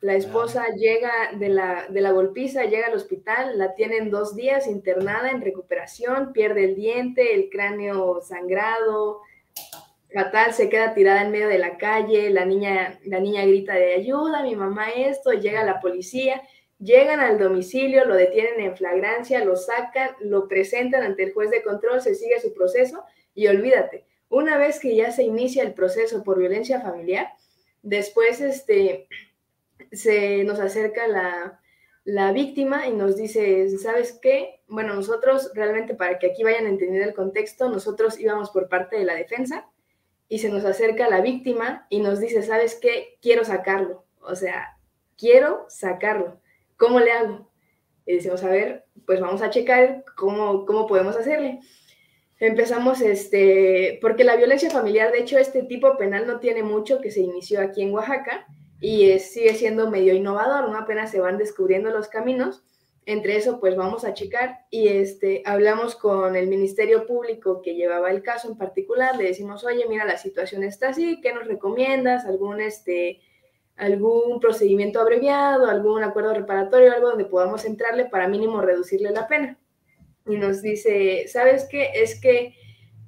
La esposa llega de la, de la golpiza, llega al hospital, la tienen dos días internada en recuperación, pierde el diente, el cráneo sangrado, fatal, se queda tirada en medio de la calle, la niña, la niña grita de ayuda, mi mamá esto, llega la policía, Llegan al domicilio, lo detienen en flagrancia, lo sacan, lo presentan ante el juez de control, se sigue su proceso y olvídate, una vez que ya se inicia el proceso por violencia familiar, después este, se nos acerca la, la víctima y nos dice, ¿sabes qué? Bueno, nosotros realmente para que aquí vayan entendiendo el contexto, nosotros íbamos por parte de la defensa y se nos acerca la víctima y nos dice, ¿sabes qué? Quiero sacarlo. O sea, quiero sacarlo. ¿Cómo le hago? Y decimos, a ver, pues vamos a checar cómo, cómo podemos hacerle. Empezamos, este, porque la violencia familiar, de hecho, este tipo penal no tiene mucho que se inició aquí en Oaxaca y sigue siendo medio innovador, ¿no? Apenas se van descubriendo los caminos. Entre eso, pues vamos a checar y este, hablamos con el Ministerio Público que llevaba el caso en particular, le decimos, oye, mira, la situación está así, ¿qué nos recomiendas? ¿Algún, este, algún procedimiento abreviado, algún acuerdo reparatorio, algo donde podamos entrarle para mínimo reducirle la pena? Y nos dice, ¿sabes qué? Es que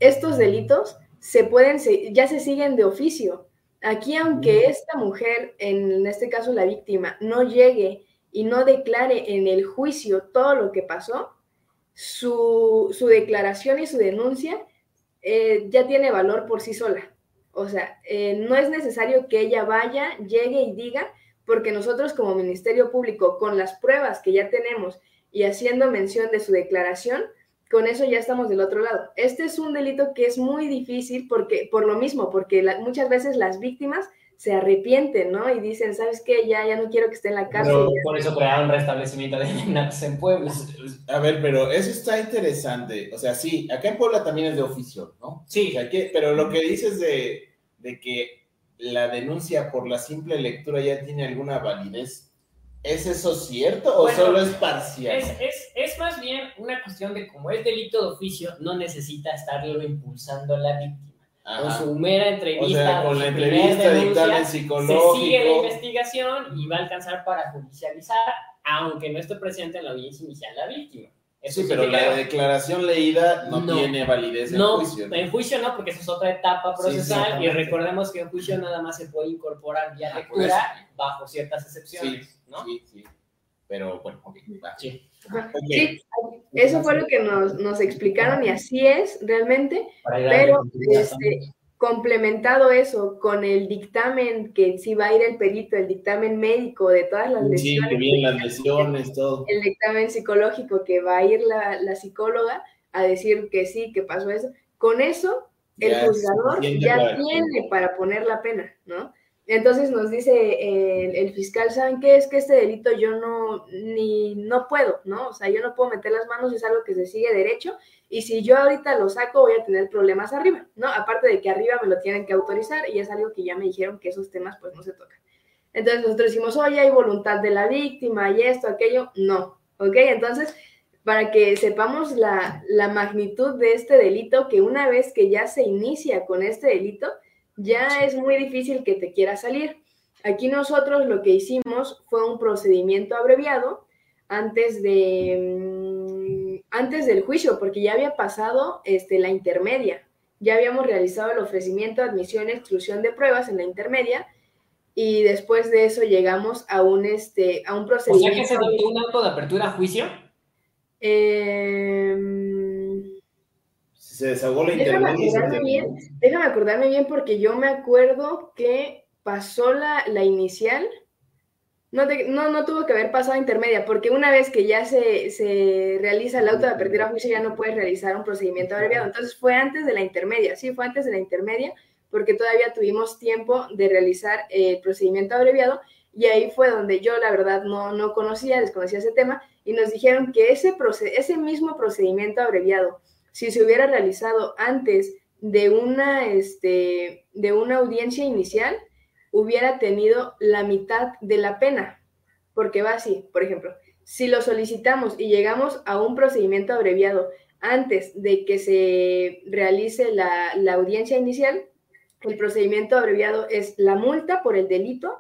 estos delitos se pueden, ya se siguen de oficio, Aquí, aunque esta mujer, en este caso la víctima, no llegue y no declare en el juicio todo lo que pasó, su, declaración y su denuncia eh, ya tiene valor por sí sola. O sea, eh, no es necesario que ella vaya, llegue y diga, porque nosotros como Ministerio Público, con las pruebas que ya tenemos y haciendo mención de su declaración, con eso ya estamos del otro lado. Este es un delito que es muy difícil porque, por lo mismo, porque muchas veces las víctimas se arrepienten, ¿no? Y dicen, ¿sabes qué? Ya, ya no quiero que esté en la cárcel. por eso crearon un restablecimiento de NATS en Puebla. A ver, pero eso está interesante. O sea, sí, acá en Puebla también es de oficio, ¿no? Sí. pero lo que dices de, de que la denuncia por la simple lectura ya tiene alguna validez, ¿Es eso cierto o solo es parcial? Es, más bien una cuestión de cómo es delito de oficio, no necesita estarlo impulsando la víctima. Con su mera entrevista, con la entrevista, dictamen psicológico. Se sigue la investigación y va a alcanzar para judicializar, aunque no esté presente en la audiencia inicial la víctima sí, pero la declaración leída no, tiene validez en juicio. ¿no? en juicio no, porque eso es otra etapa procesal y recordemos que en juicio nada más se puede incorporar vía lectura bajo ciertas excepciones, ¿no? Sí, sí. Pero bueno, ok, Sí. sí. eso fue lo que nos, nos, explicaron y así es realmente, pero este, complementado eso con el dictamen que sí va a ir el perito, el dictamen médico de todas las lesiones. Sí, que vienen las lesiones, todo. El dictamen psicológico que va a ir la, psicóloga a decir que sí, que pasó eso. Con eso, el juzgador ya tiene para poner la pena, ¿no? Entonces nos dice el, fiscal, ¿saben qué? Es que este delito yo no, ni, no puedo, ¿no? O sea, yo no puedo meter las manos, es algo que se sigue derecho, y si yo ahorita lo saco voy a tener problemas arriba, ¿no? Aparte de que arriba me lo tienen que autorizar, y es algo que ya me dijeron que esos temas pues no se tocan. Entonces nosotros decimos, oye, hay voluntad de la víctima, y esto, aquello, no, ¿ok? Entonces, para que sepamos la, la magnitud de este delito, que una vez que ya se inicia con este delito, ya es muy difícil que te quiera salir. Aquí nosotros lo que hicimos fue un procedimiento abreviado antes de mm, antes del juicio, porque ya había pasado este, la intermedia. Ya habíamos realizado el ofrecimiento, admisión, exclusión de pruebas en la intermedia y después de eso llegamos a un este a un procedimiento. O sea que se dio un auto de apertura a juicio. Eh, se desahogó la déjame acordarme bien, déjame acordarme bien porque yo me acuerdo que pasó la, la inicial, no, no, no, tuvo que haber pasado intermedia, porque una vez que ya se, se realiza el auto de apertura a juicio ya no puedes realizar un procedimiento abreviado. Entonces fue antes de la intermedia, sí, fue antes de la intermedia, porque todavía tuvimos tiempo de realizar el procedimiento abreviado y ahí fue donde yo la verdad no, no conocía, desconocía ese tema y nos dijeron que ese, ese mismo procedimiento abreviado si se hubiera realizado antes de una, este, de una audiencia inicial, hubiera tenido la mitad de la pena. Porque va así, por ejemplo, si lo solicitamos y llegamos a un procedimiento abreviado antes de que se realice la, la audiencia inicial, el procedimiento abreviado es la multa por el delito,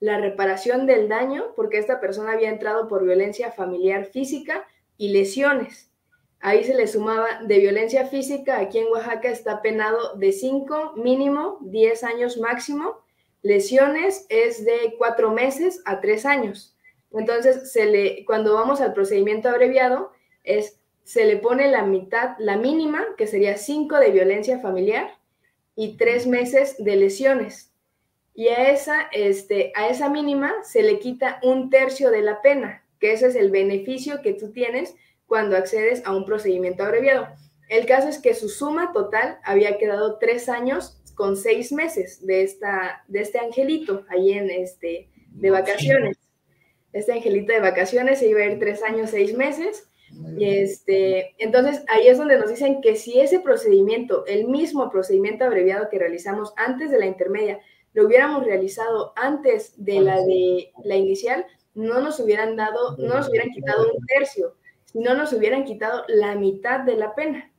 la reparación del daño, porque esta persona había entrado por violencia familiar física y lesiones. Ahí se le sumaba de violencia física, aquí en Oaxaca está penado de 5 mínimo, 10 años máximo. Lesiones es de 4 meses a 3 años. Entonces, se le, cuando vamos al procedimiento abreviado, es, se le pone la mitad, la mínima, que sería 5 de violencia familiar y 3 meses de lesiones. Y a esa, este, a esa mínima se le quita un tercio de la pena, que ese es el beneficio que tú tienes cuando accedes a un procedimiento abreviado. El caso es que su suma total había quedado tres años con seis meses de, esta, de este angelito ahí en este, de vacaciones. Este angelito de vacaciones se iba a ir tres años, seis meses. Y este, entonces ahí es donde nos dicen que si ese procedimiento, el mismo procedimiento abreviado que realizamos antes de la intermedia, lo hubiéramos realizado antes de la de la inicial, no nos hubieran dado, no nos hubieran quitado un tercio, sino nos hubieran quitado la mitad de la pena.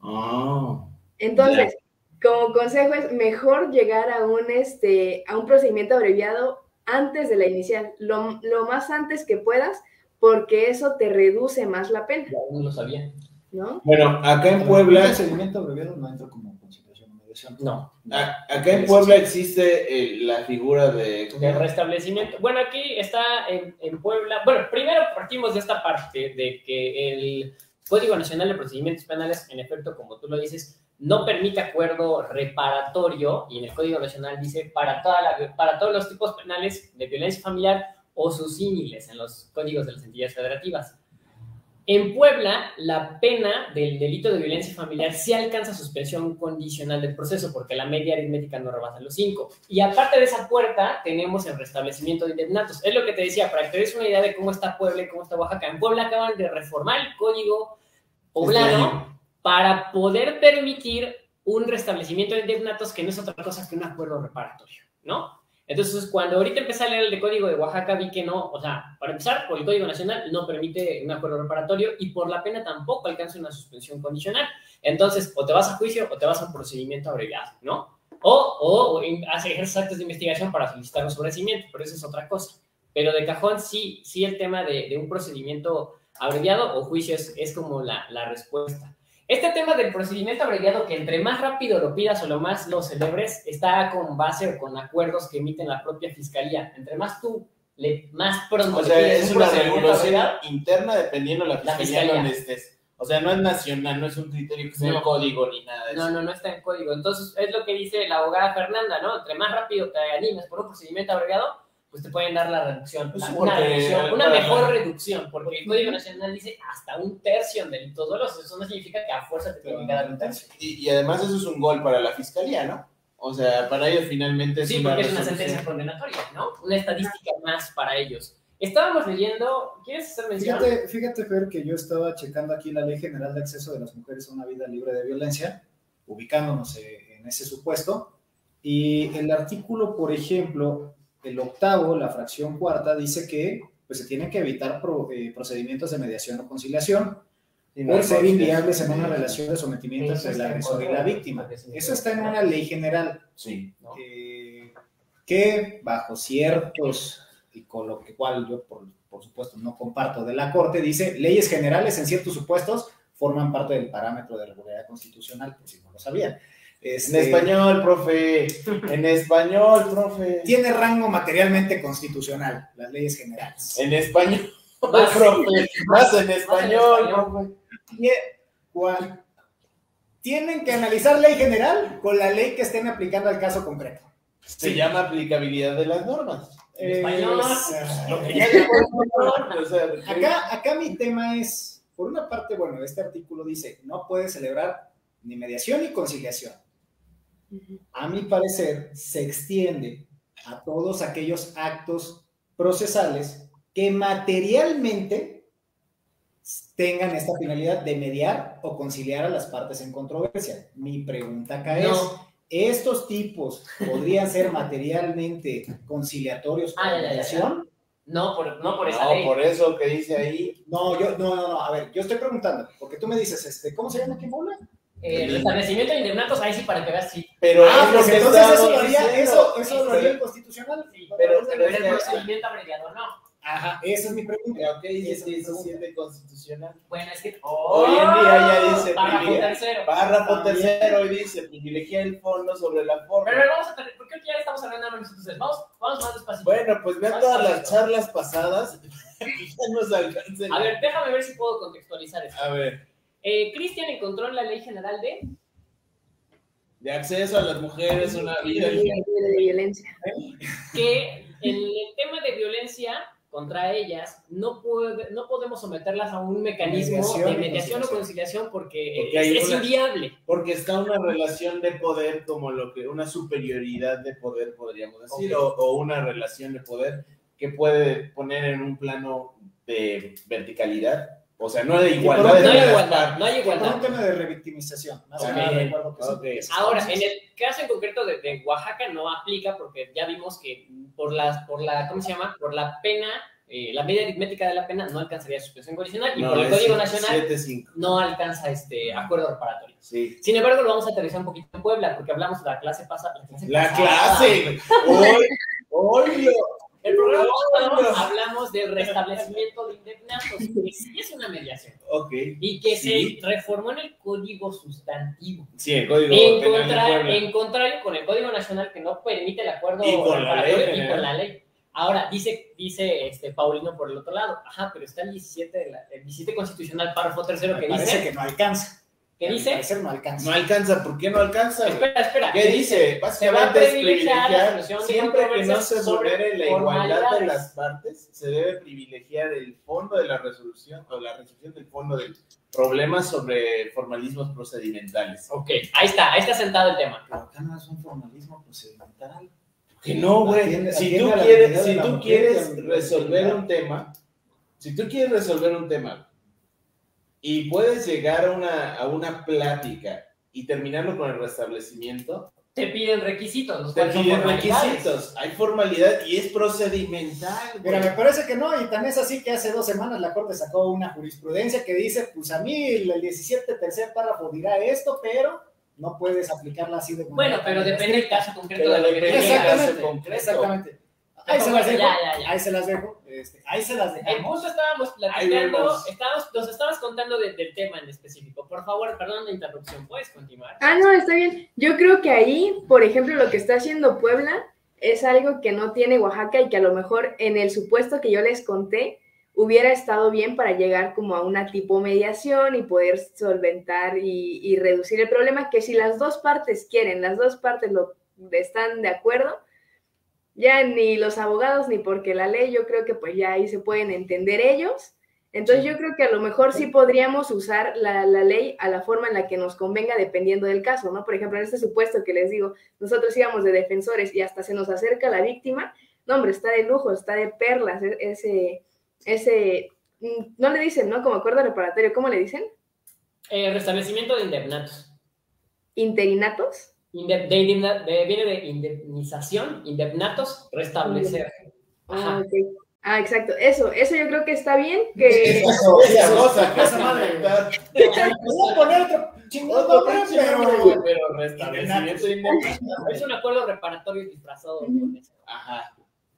Ah. Entonces, como consejo es mejor llegar a un, este, a un procedimiento abreviado antes de la inicial, lo, lo más antes que puedas, porque eso te reduce más la pena. No lo sabía. ¿No? Bueno, acá en Puebla, El procedimiento abreviado no entra como No. a- acá en Puebla existe eh, la figura de De restablecimiento. Bueno, aquí está en, en Puebla. Bueno, primero partimos de esta parte de que el Código Nacional de Procedimientos Penales, en efecto, como tú lo dices, no permite acuerdo reparatorio y en el Código Nacional dice para, toda la, para todos los tipos penales de violencia familiar o sus símiles en los códigos de las entidades federativas. En Puebla, la pena del delito de violencia familiar sí alcanza suspensión condicional del proceso, porque la media aritmética no rebasa los cinco. Y aparte de esa puerta, tenemos el restablecimiento de indemnatos. Es lo que te decía, para que te des una idea de cómo está Puebla y cómo está Oaxaca. En Puebla acaban de reformar el código poblano para poder permitir un restablecimiento de indemnatos que no es otra cosa que un acuerdo reparatorio, ¿no? Entonces, cuando ahorita empecé a leer el código de Oaxaca, vi que no, o sea, para empezar, por el Código Nacional no permite un acuerdo reparatorio y por la pena tampoco alcanza una suspensión condicional. Entonces, o te vas a juicio o te vas a un procedimiento abreviado, ¿no? O, o, o ejerces actos de investigación para solicitar un sobrecimiento, pero eso es otra cosa. Pero de cajón, sí, sí el tema de, de un procedimiento abreviado o juicio es, es como la, la respuesta. Este tema del procedimiento abreviado, que entre más rápido lo pidas o lo más lo celebres, está con base o con acuerdos que emiten la propia fiscalía. Entre más tú, le, más pronto O le sea, pides es un una regulación interna dependiendo de la fiscalía, fiscalía. donde estés. O sea, no es nacional, no es un criterio que sea No. el código ni nada de eso. No, no, no está en código. Entonces, es lo que dice la abogada Fernanda, ¿no? Entre más rápido te animes por un procedimiento abreviado, pues te pueden dar la reducción. Pues una reducción, una mejor reducción, porque el Código Nacional dice hasta un tercio en delitos dolosos. Eso no significa que a fuerza te tienen que dar un tercio. Y, y además eso es un gol para la fiscalía, ¿no? O sea, para ellos finalmente es Sí, una porque es una sentencia condenatoria, ¿no? Una estadística más para ellos. Estábamos leyendo, ¿quieres hacer mención? Fíjate, fíjate, Fer, que yo estaba checando aquí la Ley General de Acceso de las Mujeres a una Vida Libre de Violencia, ubicándonos eh, en ese supuesto, y el artículo, por ejemplo, el octavo, la fracción cuarta, dice que pues, se tienen que evitar pro- eh, procedimientos de mediación o conciliación por ser inviables en una relación de sometimiento entre el agresor y la víctima. Eso está en una ley general Sí. ¿no? eh, que bajo ciertos, y con lo que cual yo por, por supuesto no comparto de la Corte, dice leyes generales en ciertos supuestos forman parte del parámetro de regularidad constitucional, por si no lo sabían. En Este, español, profe. [laughs] En español, profe. Tiene rango materialmente constitucional, las leyes generales. En español, [laughs] Más. profe. Más en español, profe. Cual- Tienen que analizar ley general con la ley que estén aplicando al caso concreto. Se llama aplicabilidad de las normas. En español. Es- Lo que ya llegó el español, o sea, Acá, acá mi tema es, por una parte, bueno, este artículo dice, no puede celebrar ni mediación ni conciliación. A mi parecer, se extiende a todos aquellos actos procesales que materialmente tengan esta finalidad de mediar o conciliar a las partes en controversia. Mi pregunta acá es. ¿estos tipos podrían ser materialmente conciliatorios Ah, ya, ya. mediación? No, por, no por esa No, ley. por eso que dice ahí. No, yo, no, no, no, a ver, yo estoy preguntando, porque tú me dices, este, ¿cómo se llama Puebla? Eh, el restablecimiento de indemnatos, ahí sí para que veas sí. Pero Ah, es lo pues que entonces eso lo haría, eso, eso lo Pero- haría inconstitucional. Sí, pero- pero Pero el es procedimiento abreviado no. Ajá, esa es mi pregunta. Ok, es que se pregunta. siente constitucional. Bueno, es que. Hoy en día ya dice Párrafo privilegio. tercero. Párrafo tercero y dice privilegia el fondo sobre la forma. Pero vamos a tener, ¿por qué ya estamos hablando de nosotros? Vamos, vamos más despacio. Bueno, pues vean todas las despacito. charlas pasadas [laughs] ya nos alcanza. A ver, déjame ver si puedo contextualizar esto. A ver, Eh, Cristian encontró en la Ley General de de acceso a las mujeres, una vida de, de violencia. que en el tema de violencia contra ellas no, puede, no podemos someterlas a un mecanismo Mediación de mediación o conciliación. porque, es, es una- inviable. porque está una relación de poder como lo que una superioridad de poder podríamos decir o, o una relación de poder que puede poner en un plano de verticalidad o sea no por igualdad un- No hay igualdad, no hay Por un igualdad. tema de revictimización. Más nada recuerdo que sí. Ahora, en el caso en concreto de, de Oaxaca no aplica porque ya vimos que por las, por la, ¿cómo se llama? Por la pena, eh, la medida aritmética de la pena no alcanzaría suspensión condicional y No, por el es Código Nacional 7-5. no alcanza este acuerdo reparatorio. sí Sin embargo, lo vamos a aterrizar un poquito en Puebla porque hablamos de la clase pasada. La clase. la pasada. clase [laughs] hoy hoy El programa pasado hablamos [laughs] de restablecimiento de indemnatos, que sí es una mediación y que Sí. se reformó en el Código Sustantivo. sí el código En, contra- en contrario con el Código Nacional que no permite el acuerdo Y con la ley y con la ley. Ahora, dice, dice este Paulino por el otro lado, ajá, pero está el 17, de la- el 17 constitucional, párrafo tercero, Me que parece dice, que no alcanza. Al dice, parecer no alcanza. no alcanza ¿por qué no alcanza espera, espera, ¿Qué dice? se va a Básicamente es privilegiar siempre que no se vulnere la igualdad de las partes, se debe privilegiar el fondo de la resolución o la resolución del fondo del problema sobre formalismos procedimentales. Ok, ahí está, ahí está sentado el tema. Pero acá no es un formalismo procedimental. Que no, güey. Si tú quieres, si tú quieres resolver un tema, si tú quieres resolver un tema y puedes llegar a una, a una plática y terminarlo con el restablecimiento, Te piden requisitos, los te piden requisitos, hay formalidad y es procedimental. Mira, güey. me parece que no, y tan es así que hace dos semanas la Corte sacó una jurisprudencia que dice, pues a mí el 17 tercer párrafo dirá esto, pero no puedes aplicarla así de Bueno, pero depende del caso concreto Pero de caso Exactamente, concreto. exactamente. Ahí se las dejo, ya, ya. ahí se las dejo, este, ahí se las El dejamos. punto estábamos platicando, estábamos, nos estabas contando de- del tema en específico. Por favor, perdón la interrupción, ¿puedes continuar? Ah, no, está bien. Yo creo que ahí, por ejemplo, lo que está haciendo Puebla es algo que no tiene Oaxaca y que a lo mejor en el supuesto que yo les conté hubiera estado bien para llegar como a una tipo mediación y poder solventar y, y reducir el problema, que si las dos partes quieren, las dos partes lo están de acuerdo, ya ni los abogados ni porque la ley, yo creo que pues ya ahí se pueden entender ellos. Entonces yo creo que a lo mejor sí podríamos usar la, la ley a la forma en la que nos convenga dependiendo del caso, ¿no? Por ejemplo, en este supuesto que les digo, nosotros íbamos de defensores y hasta se nos acerca la víctima, no, hombre, está de lujo, está de perlas, e- ese, ese, mm, no le dicen, ¿no? Como acuerdo reparatorio, ¿cómo le dicen? Eh, restablecimiento de indemnatos. Interinatos. Inde- de de- viene de indemnización, indemnatos, restablecer. Ajá. Ah, ok. Ah, exacto, eso, eso yo creo que está bien, que... Esa cosa que Esa madre. es [laughs] Voy a poner otro chingón nombre, pero... pero restablecimiento indemnización. Es un acuerdo reparatorio disfrazado. Eso. Ajá.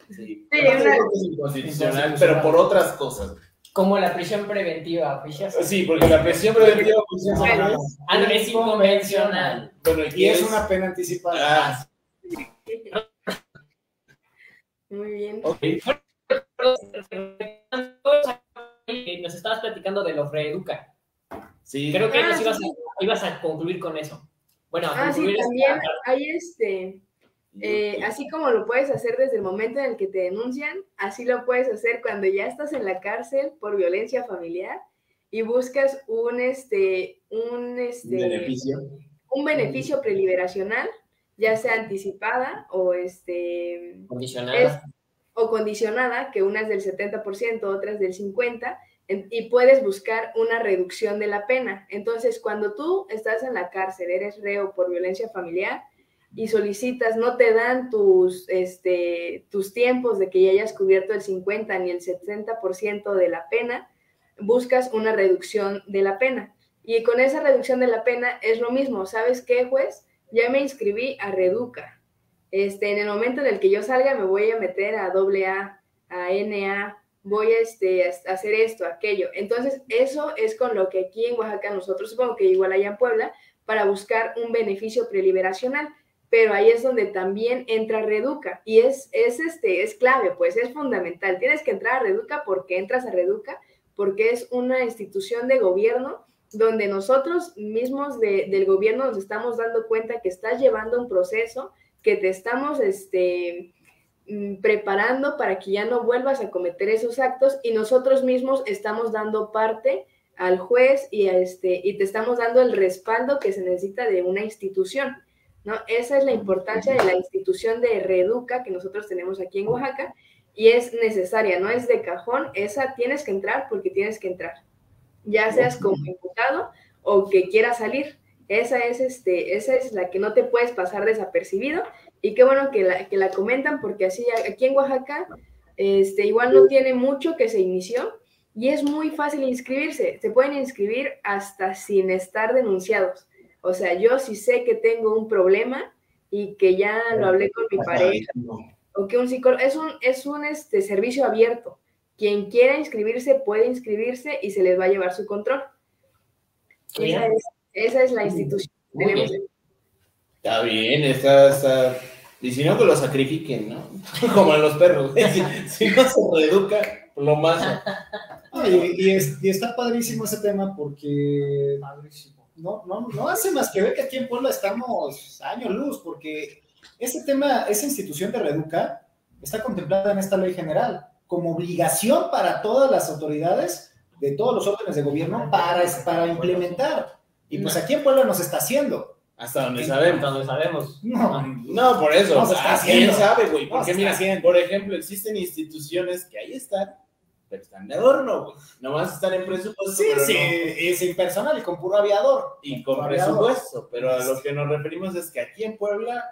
Sí. Sí, es Inconstitucional. pero por otras cosas. Como la prisión preventiva, fichas. Sí, porque la presión preventiva pues, es Ah, no, inconvencional. Bueno, Y es una pena anticipada. Ah, Muy bien. ok. Eh, Nos estabas platicando de los reeduca. Sí. Creo que Ah, nos ibas, sí. a, ibas a concluir con eso. Bueno, a Ah, sí, concluir esta también hay este, Eh, así como lo puedes hacer desde el momento en el que te denuncian, así lo puedes hacer cuando ya estás en la cárcel por violencia familiar y buscas un este un este beneficio. un beneficio preliberacional, ya sea anticipada o este Condicionada. es- o condicionada, que una es del 70%, otras del 50%, en- y puedes buscar una reducción de la pena. Entonces, cuando tú estás en la cárcel, eres reo por violencia familiar y solicitas, no te dan tus, este, tus tiempos de que ya hayas cubierto el 50 ni el 70% de la pena, buscas una reducción de la pena. Y con esa reducción de la pena es lo mismo, ¿sabes qué, juez? Ya me inscribí a Reduca. Este, en el momento en el que yo salga me voy a meter a AA, a NA, voy a, este, a hacer esto, aquello. Entonces, eso es con lo que aquí en Oaxaca nosotros, supongo que igual allá en Puebla, para buscar un beneficio preliberacional. Pero ahí es donde también entra Reduca y es, es, este, es clave, pues es fundamental. Tienes que entrar a Reduca porque entras a Reduca, porque es una institución de gobierno donde nosotros mismos del gobierno nos estamos dando cuenta que estás llevando un proceso, que te estamos este, mm, preparando para que ya no vuelvas a cometer esos actos y nosotros mismos estamos dando parte al juez y, este, y te estamos dando el respaldo que se necesita de una institución. ¿No? Esa es la importancia de la institución de Reeduca que nosotros tenemos aquí en Oaxaca y es necesaria, no es de cajón, esa tienes que entrar porque tienes que entrar, ya seas como imputado o que quieras salir. Esa es, este, esa es la que no te puedes pasar desapercibido y qué bueno que la, que la comentan porque así aquí en Oaxaca este, igual no tiene mucho que se inició y es muy fácil inscribirse. Se pueden inscribir hasta sin estar denunciados. O sea, yo sí sé que tengo un problema y que ya lo hablé con mi pareja o que un psicólogo es un es un este servicio abierto. Quien quiera inscribirse puede inscribirse y se les va a llevar su control. Esa es, esa es, la institución. Está bien, está, está. Y si no, que lo sacrifiquen, ¿no? [laughs] Como a los perros. Si, no se reeduca, lo más. [laughs] y, y, está padrísimo ese tema porque. Padrísimo no, no, no hace más que ver que aquí en Puebla estamos años luz, porque ese tema, esa institución de Reduca está contemplada en esta ley general como obligación para todas las autoridades de todos los órdenes de gobierno para, para implementar. Y pues aquí en Puebla nos está haciendo. Hasta donde sabemos. Hasta donde sabemos. No, no por eso. No, ¿Quién sabe, güey? Porque mira, por ejemplo, existen instituciones que ahí están están de adorno, güey. Nomás están en presupuesto. Sí, sí, es impersonal y con puro aviador. Y con presupuesto, pero a lo que nos referimos es que aquí en Puebla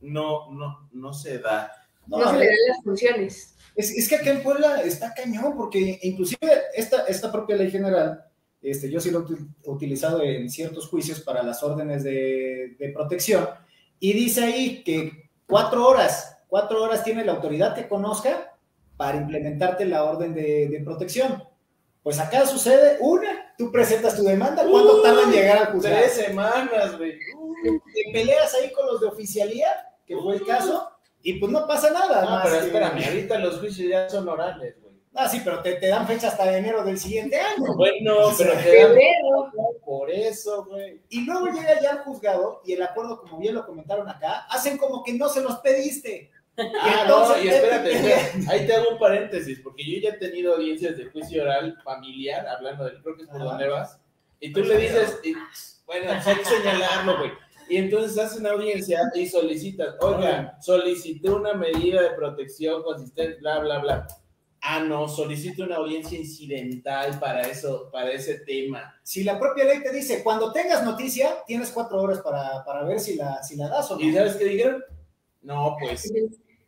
no, no, no se da. No, se le dan las funciones. Es, es, que aquí en Puebla está cañón, porque inclusive esta, esta propia ley general, este, yo sí lo he utilizado en ciertos juicios para las órdenes de, de protección, y dice ahí que cuatro horas, cuatro horas tiene la autoridad que conozca para implementarte la orden de, protección. Pues acá sucede una, tú presentas tu demanda, ¿cuánto tarda en llegar al juzgado? Tres semanas, güey. Te peleas ahí con los de oficialía, que fue el caso, y pues no pasa nada. No, pero espérame, ahorita los juicios ya son orales, güey. Ah, sí, pero te, te, dan fecha hasta enero del siguiente año. Bueno, pero te dan por eso, güey. Y luego llega ya al juzgado y el acuerdo, como bien lo comentaron acá, hacen como que no se los pediste. Ah, no, y espérate, [laughs] ahí te hago un paréntesis, porque yo ya he tenido audiencias de juicio oral familiar, hablando del, creo que es por donde vas, y tú le dices, bueno, hay que señalarlo, güey. Y entonces haces una audiencia y solicitas, oiga, solicité una medida de protección consistente, bla, bla, bla. Ah, no, solicito una audiencia incidental para eso, para ese tema. Si la propia ley te dice, cuando tengas noticia, tienes cuatro horas para, para ver si la, si la das o no. ¿Y sabes qué dijeron? No, pues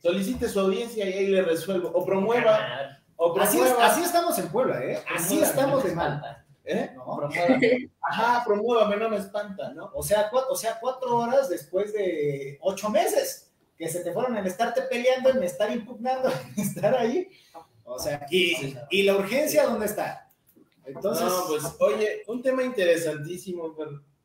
solicite su audiencia y ahí le resuelvo. O promueva. O promueva. Así, estamos en Puebla, ¿eh? Así estamos de mal. ¿Eh? ¿No? [laughs] Ajá, promuévame, no me espanta, ¿no? O sea, o sea, cuatro horas después de ocho meses que se te fueron en estarte peleando, en estar impugnando, [laughs] en estar ahí. O sea, y, y la urgencia, ¿dónde está? Entonces. No, pues, oye, un tema interesantísimo,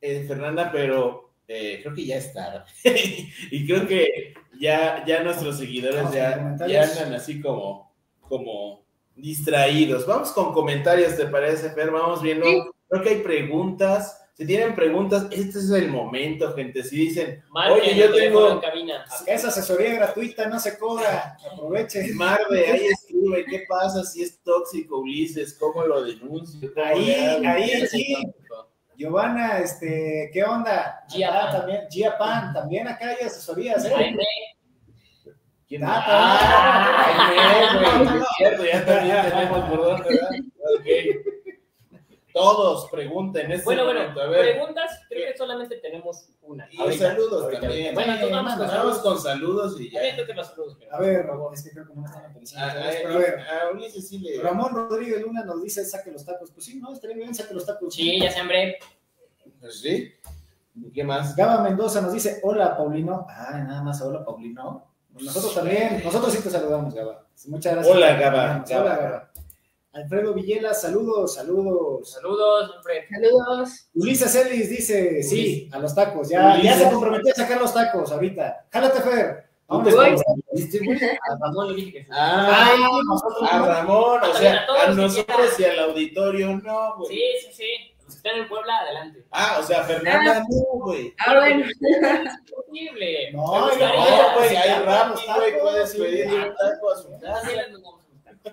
eh, Fernanda, pero eh, creo que ya está. [laughs] y creo que ya, ya nuestros seguidores ya, ya andan así como, como distraídos. Vamos con comentarios, ¿te parece, Fer? Vamos viendo. Creo que hay preguntas. Si tienen preguntas, este es el momento, gente. Si dicen, oye, yo tengo. Esa asesoría gratuita no se cobra. Aproveche. Marve, ahí escribe, ¿qué pasa si es tóxico, Ulises? ¿Cómo lo denuncio? ahí, ahí, sí. Giovanna, este, ¿qué onda? Gia también, Gia Pan, también acá hay asesorías, ¿eh? ¿Quién ah, ah, [laughs] cierto, ya también tenemos por dónde, ¿verdad? Todos pregunten. Este bueno, bueno, preguntas, creo que solamente tenemos una. Y saludos también. Bueno, entonces vamos, con, vamos con saludos y ya. A ver, es que creo que no me están apareciendo. A, ver, a Ulises sí le... Ramón Rodríguez Luna nos dice, saque los tacos. Pues sí, no, estaría bien, saque los tacos. Sí, ya se hambre. Pues sí. ¿Qué más? Gaba Mendoza nos dice, hola, Paulino. Ah, nada más, hola, Paulino. Nosotros también, nosotros sí te saludamos, Gaba. Muchas gracias. Hola, Gaba. Hola, Gaba. Alfredo Villela, saludos, saludos. Saludos, Alfredo. Saludos. Ulises Ellis dice, sí, a los tacos. Ya, ya se comprometió a sacar los tacos ahorita. Jálate, Fer. ¿Dónde Voy. A Ramón le dije que. Ah, Ay, nosotros a. Ramón, o sea, A nosotros y al auditorio no, güey. Sí, sí, sí. Los que están en Puebla, adelante. Ah, o sea, Fernanda no, güey. Ah, bueno. [laughs] Es posible. No, No, gustaría. güey, Rappi, los güey, puedes sí. pedirle un taco a su Así casa.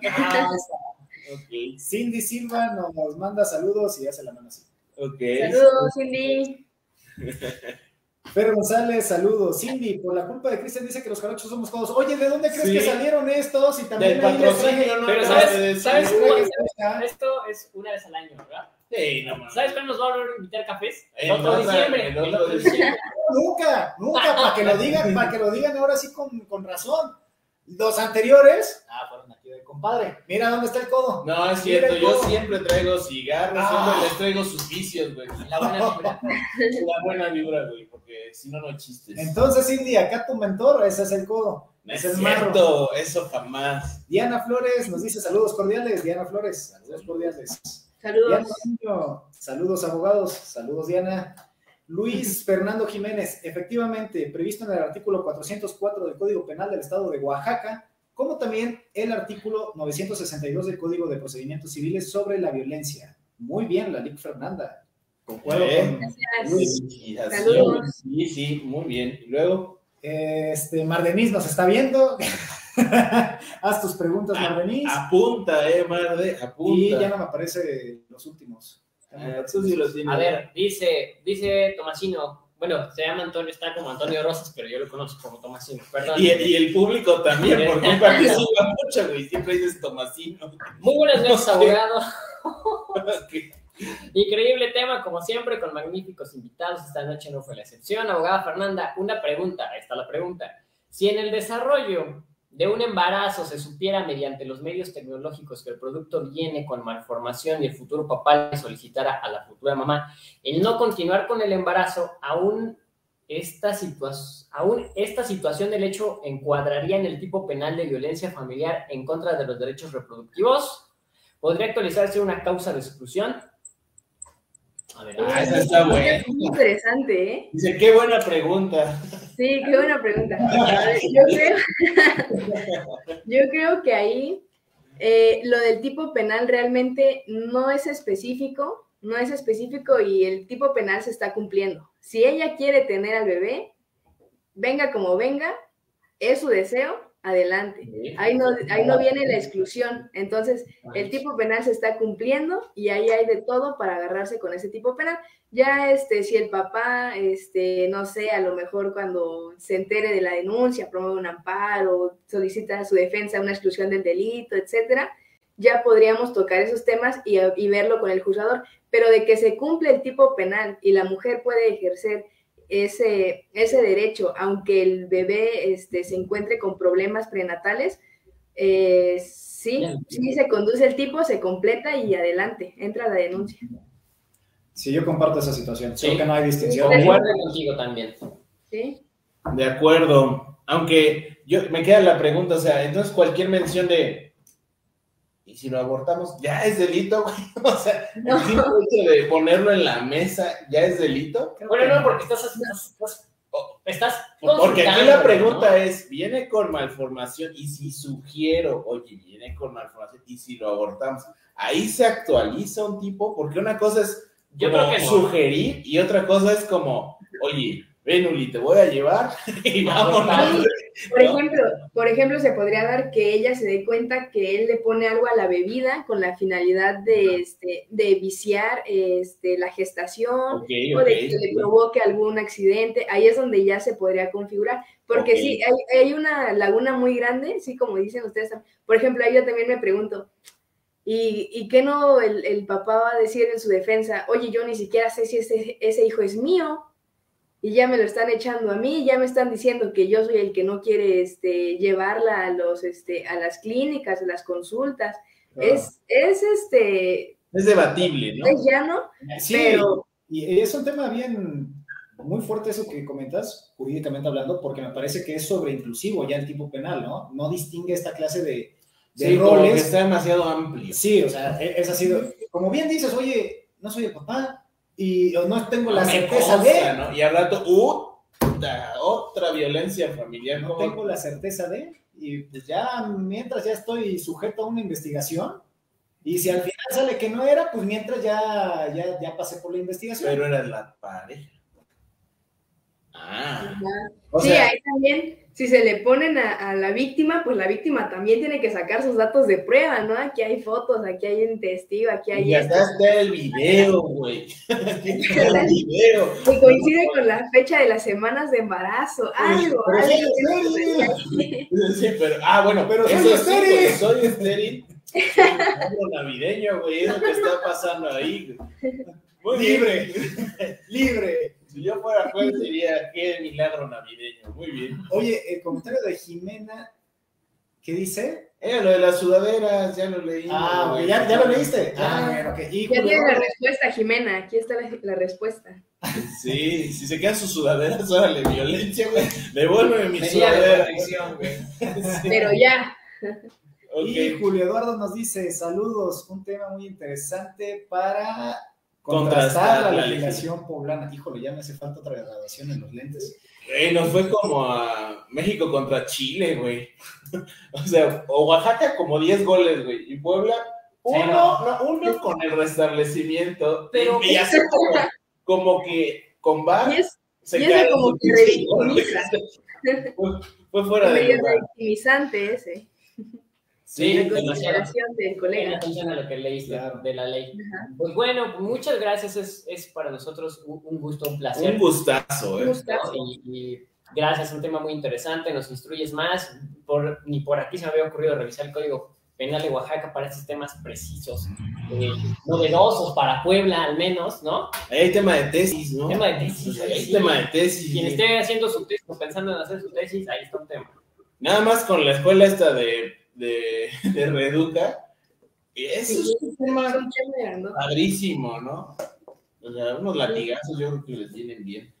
Ah, Cindy Silva nos manda saludos y ya se la manda así. Saludos, Cindy. [laughs] Fer González, saludos. Cindy, por la culpa de Cristian dice que los jarochos somos todos. Oye, ¿de dónde crees Sí. que salieron estos? Y también Del patrocinio, ¿no? Pero ¿sabes- sabes cuál-. Esto es una vez al año, ¿verdad? Sí, no mames. ¿Sabes cuándo nos va a volver a invitar cafés? El otro otro- diciembre. el otro diciembre. Nunca, nunca, para que lo digan, para que lo digan ahora sí con, con razón. Los anteriores, ah, compadre. Mira dónde está el codo. No, es cierto, yo siempre traigo cigarros, Ah. siempre les traigo sus vicios, güey. La buena vibra. [laughs] La buena vibra, güey, porque si no, no hay chistes. Entonces, Cindy, acá tu mentor, ese es el codo. no es es cierto, eso jamás. Diana Flores nos dice saludos cordiales. Diana Flores, saludos cordiales. Saludos. Saludos abogados, saludos Diana. Luis Fernando Jiménez, efectivamente, previsto en el artículo 404 del Código Penal del Estado de Oaxaca, como también el artículo 962 del Código de Procedimientos Civiles sobre la violencia. Muy bien, la Fernanda. Concuerdo con. Luis. Felicitaciones. Saludos. Sí, sí, muy bien. Y luego, Este, Mardenis nos está viendo. [laughs] Haz tus preguntas, Mardenis. apunta, eh, Marde, apunta. Y ya no me aparece los últimos. Ya no me Ah, aparecen tú sí los los tienes. A ver, dice, dice Tomasino, bueno, se llama Antonio, está como Antonio Rosas, pero yo lo conozco como Tomasino, perdón. Y, y el público también, porque [laughs] participa mucho, güey. Siempre dices Tomasino. Muy buenas noches, abogado. Increíble tema, como siempre, con magníficos invitados. Esta noche no fue la excepción. Abogada Fernanda, una pregunta, ahí está la pregunta. Si en el desarrollo de un embarazo se supiera mediante los medios tecnológicos que el producto viene con malformación y el futuro papá le solicitara a la futura mamá el no continuar con el embarazo, aún esta, aún esta situación del hecho encuadraría en el tipo penal de violencia familiar en contra de los derechos reproductivos. ¿Podría actualizarse una causa de exclusión? A ver, Ah, esa está buena. Muy interesante, ¿eh? Dice, qué buena pregunta. Sí, qué buena pregunta. Yo, creo, [laughs] yo creo que ahí eh, lo del tipo penal realmente no es específico, no es específico y el tipo penal se está cumpliendo. Si ella quiere tener al bebé, venga como venga, es su deseo, adelante. Ahí no, ahí no viene la exclusión. Entonces, el tipo penal se está cumpliendo y ahí hay de todo para agarrarse con ese tipo penal. Ya, este, si el papá, este, no sé, a lo mejor cuando se entere de la denuncia, promueve un amparo, solicita su defensa, una exclusión del delito, etcétera, ya podríamos tocar esos temas y, y verlo con el juzgador. Pero de que se cumple el tipo penal y la mujer puede ejercer ese, ese derecho, aunque el bebé este, se encuentre con problemas prenatales, eh, sí, sí se conduce el tipo, se completa y adelante, entra la denuncia. Sí, yo comparto esa situación. Sí. Creo que no hay distinción. Concuerdo contigo también. ¿sí? De acuerdo. Aunque yo me queda la pregunta, o sea, entonces cualquier mención de y si lo abortamos, ya es delito, güey. [laughs] O sea, No. el simple hecho de ponerlo en la mesa ya es delito. Bueno, no, porque estás, estás, estás, estás Porque aquí la pregunta ¿no? es, ¿viene con malformación? Y si sugiero, oye, viene con malformación, y si lo abortamos, ahí se actualiza un tipo, porque una cosa es Yo como creo que no. sugerir y otra cosa es como, oye, ven Uli, te voy a llevar [laughs] y vámonos. Por ¿no? ejemplo, por ejemplo, se podría dar que ella se dé cuenta que él le pone algo a la bebida con la finalidad de, este, de viciar este, la gestación o de que le provoque algún accidente. Ahí es donde ya se podría configurar. Porque sí, hay, hay una laguna muy grande, sí, como dicen ustedes. Por ejemplo, ahí yo también me pregunto, ¿y, y qué no el, el papá va a decir en su defensa? Oye, yo ni siquiera sé si ese, ese hijo es mío y ya me lo están echando a mí, ya me están diciendo que yo soy el que no quiere este, llevarla a, los, este, a las clínicas, a las consultas. Es, es, este, Es debatible, ¿no? es llano, Sí, pero y es un tema bien muy fuerte eso que comentas, jurídicamente hablando, porque me parece que es sobre inclusivo ya el tipo penal, ¿no? No distingue esta clase de, de Sí, como que roles. está demasiado amplio. Sí, o sea, e- es así. Como bien dices, oye, no soy el papá y o no tengo la Me certeza consta, de. ¿no? Y al rato, ¡uta! otra violencia familiar. No tengo la certeza de. Y pues ya, mientras ya estoy sujeto a una investigación. Y si al final sale que no era, pues mientras ya, ya, ya pasé por la investigación. Pero era la pareja. Ah, o sí, sea, ahí también, si se le ponen a, a la víctima, pues la víctima también tiene que sacar sus datos de prueba, ¿no? Aquí hay fotos, aquí hay un testigo, aquí hay y esto. acá está el video, güey. [laughs] El video. Que coincide con la fecha de las semanas de embarazo, algo, pero algo. sí, [laughs] Sí, pero, ah, bueno, Pero soy eso sí, estéril. porque soy estéril. [laughs] Navideño, güey, es lo que está pasando ahí. Muy libre, libre. Si yo fuera juez, diría qué milagro navideño. Muy bien. Oye, el comentario de Jimena, ¿qué dice? Eh, lo de las sudaderas, ya lo leí. Ah, güey. ¿ya, ya lo leíste. Ya. Ah, bueno, ok. Ya tiene la respuesta, Jimena, aquí está la, la respuesta. Sí, si se quedan sus sudaderas, órale, violencia, güey. Devuélveme mi sudadera. güey. Sí, Pero ya, Y. Julio Eduardo nos dice, saludos, un tema muy interesante para Contrastar la la legislación poblana. Híjole, ya me hace falta otra graduación en los lentes. Güey, nos fue como a México contra Chile, güey. [laughs] O sea, o Oaxaca como 10 goles, güey. Y Puebla, uno, no, uno con el restablecimiento. Pero- y como, como que con VAR y es se y como que. [laughs] Fue, fue fuera de victimizante ese, Sí, la demasiado. consideración del colega. atención a lo que leíste Claro. de la ley. Ajá. Pues bueno, pues muchas gracias. Es, es para nosotros un, un gusto, un placer. Un gustazo, eh. Gustazo. ¿no? Y, y gracias, un tema muy interesante. Nos instruyes más. Por, ni por aquí se me había ocurrido revisar el código penal de Oaxaca para estos temas precisos, eh, novedosos para Puebla al menos, ¿no? Ahí hay tema de tesis, ¿no? Tema de tesis. Hay sí. tema de tesis. Quien esté haciendo su tesis o pensando en hacer su tesis, ahí está un tema. Nada más con la escuela esta de, de, de Reeduca. Eso es un tema Es un tema grandote. padrísimo, ¿no? O sea, unos latigazos yo creo que les vienen bien.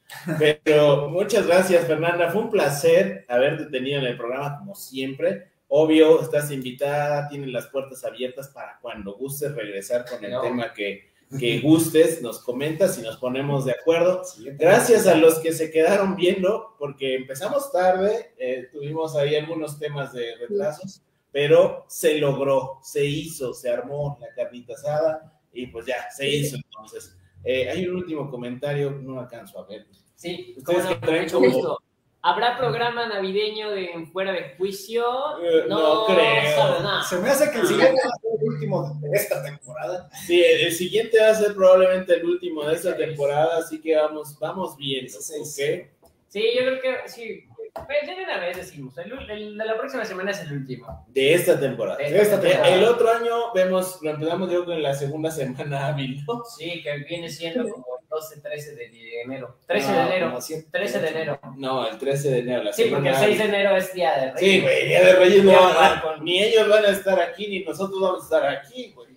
Pero muchas gracias, Fernanda. Fue un placer haberte tenido en el programa, como siempre. Obvio, estás invitada, tienes las puertas abiertas para cuando gustes regresar con el No. tema que, que gustes, nos comentas y nos ponemos de acuerdo. Gracias a los que se quedaron viendo, porque empezamos tarde, eh, tuvimos ahí algunos temas de retrasos, pero se logró, se hizo, se armó la carnita asada y pues ya, se hizo entonces. Eh, hay un último comentario, no alcanzo a ver. Sí, Ustedes cómo no, que traen mucho como-. ¿Habrá programa navideño de Fuera de Juicio? Eh, no creo. sabe nada. Se me hace que el siguiente va a ser el último de esta temporada. Sí, el, el siguiente va a ser probablemente el último de esta temporada, así que vamos, vamos viendo, Dieciséis. ¿ok? Sí, yo creo que sí. Pues ya de una vez decimos, el, el de la próxima semana es el último. De esta temporada. De esta Eh, temporada. El otro año vemos, lo empezamos yo en la segunda semana [laughs] hábil, ¿no? Sí, que viene siendo como el 12, 13 de enero. 13 de No, enero. como siete. 13 de enero. No, el 13 de enero, la Sí, porque el semana 6 de enero es día de Reyes. Sí, güey, Día de Reyes no van a- con- ni ellos van a estar aquí, ni nosotros vamos a estar aquí, güey.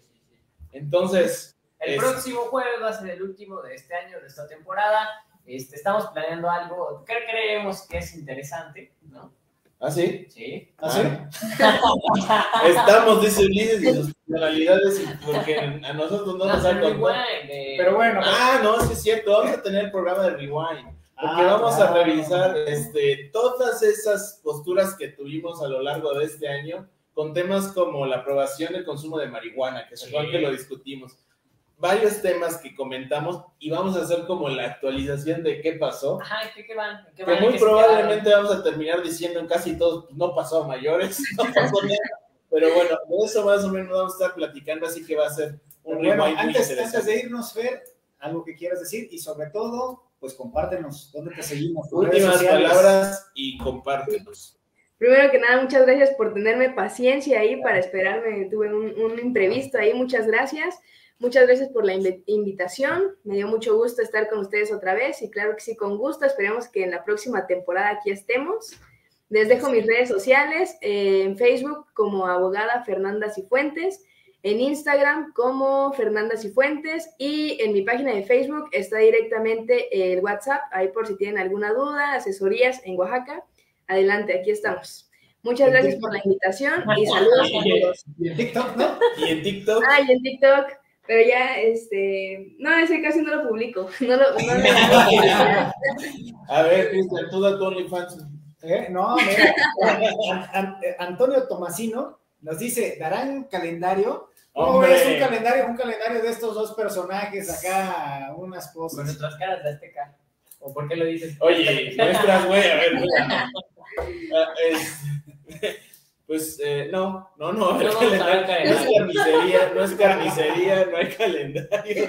Entonces, El Es- próximo jueves va a ser el último de este año, de esta temporada. Este, estamos planeando algo que creemos que es interesante, ¿no? ¿ah, sí? Sí. ¿Ah, sí? [laughs] Estamos, dice Ulises, y sus personalidades, y porque a nosotros no nos No, han pero contado. igual, de- Pero bueno, Ah, no, sí es cierto, vamos a tener el programa de Rewind. Porque Ah, vamos a claro. revisar este, todas esas posturas que tuvimos a lo largo de este año con temas como la aprobación del consumo de marihuana, que Sí. acuerdan que lo discutimos. Varios temas que comentamos y vamos a hacer como la actualización de qué pasó. Ajá, ¿qué, qué van? ¿Qué Que van? muy ¿Qué se probablemente vamos a terminar diciendo en casi todos, pues, no pasó a mayores, no pasó nada. Pero bueno, de eso más o menos vamos a estar platicando, así que va a ser un bueno, rewind muy antes, interesante. antes de irnos, Fer, algo que quieras decir y sobre todo, pues compártenos dónde te seguimos. Últimas palabras y compártenos. Primero que nada, muchas gracias por tenerme paciencia ahí para esperarme. Tuve un, un imprevisto ahí, muchas gracias. Muchas gracias por la invi- invitación. Me dio mucho gusto estar con ustedes otra vez y claro que sí, con gusto. Esperemos que en la próxima temporada aquí estemos. Les dejo mis redes sociales, eh, en Facebook como abogada Fernanda Cifuentes, en Instagram como Fernanda Cifuentes y en mi página de Facebook está directamente el WhatsApp, ahí por si tienen alguna duda, asesorías en Oaxaca. Adelante, aquí estamos. Muchas gracias por la invitación y saludos a todos. Y en TikTok, ¿no? Y en TikTok. Ah, y en TikTok, pero ya, este, no, ese casi no lo publico. [laughs] No lo, no [laughs] A ver, Cristian, tú da tu OnlyFans. ¿Eh? No, mira, An- An- Antonio Tomasino nos dice, ¿darán calendario? ¿Cómo Hombre. es un calendario? Un calendario de estos dos personajes acá, unas Con cosas. nuestras caras de Azteca. ¿O por qué lo dices? Oye, muestras, güey, a ver, mira. [laughs] Es- Pues eh, no, no, no, No no es carnicería, no es carnicería, no hay calendario.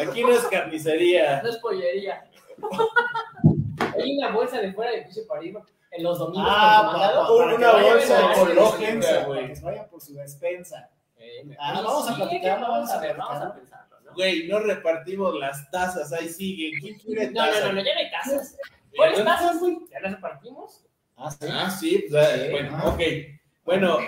Aquí no es carnicería. No es pollería. Hay una bolsa de fuera de piso para ir en los domingos Ah, Una para vayan bolsa ecológica, güey. vayan por su despensa. Eh, Ah, vamos a que Vamos a ver, vamos a pensarlo, ¿no? Güey, no repartimos las tazas, ahí sigue. ¿Quién quiere No, no, tazas? no, no, ya no hay tazas. ¿Cuáles tazas, güey? ¿Ya las repartimos? Ah, sí. Ah, sí, pues, ah, Sí, bueno, ah. ok. Bueno,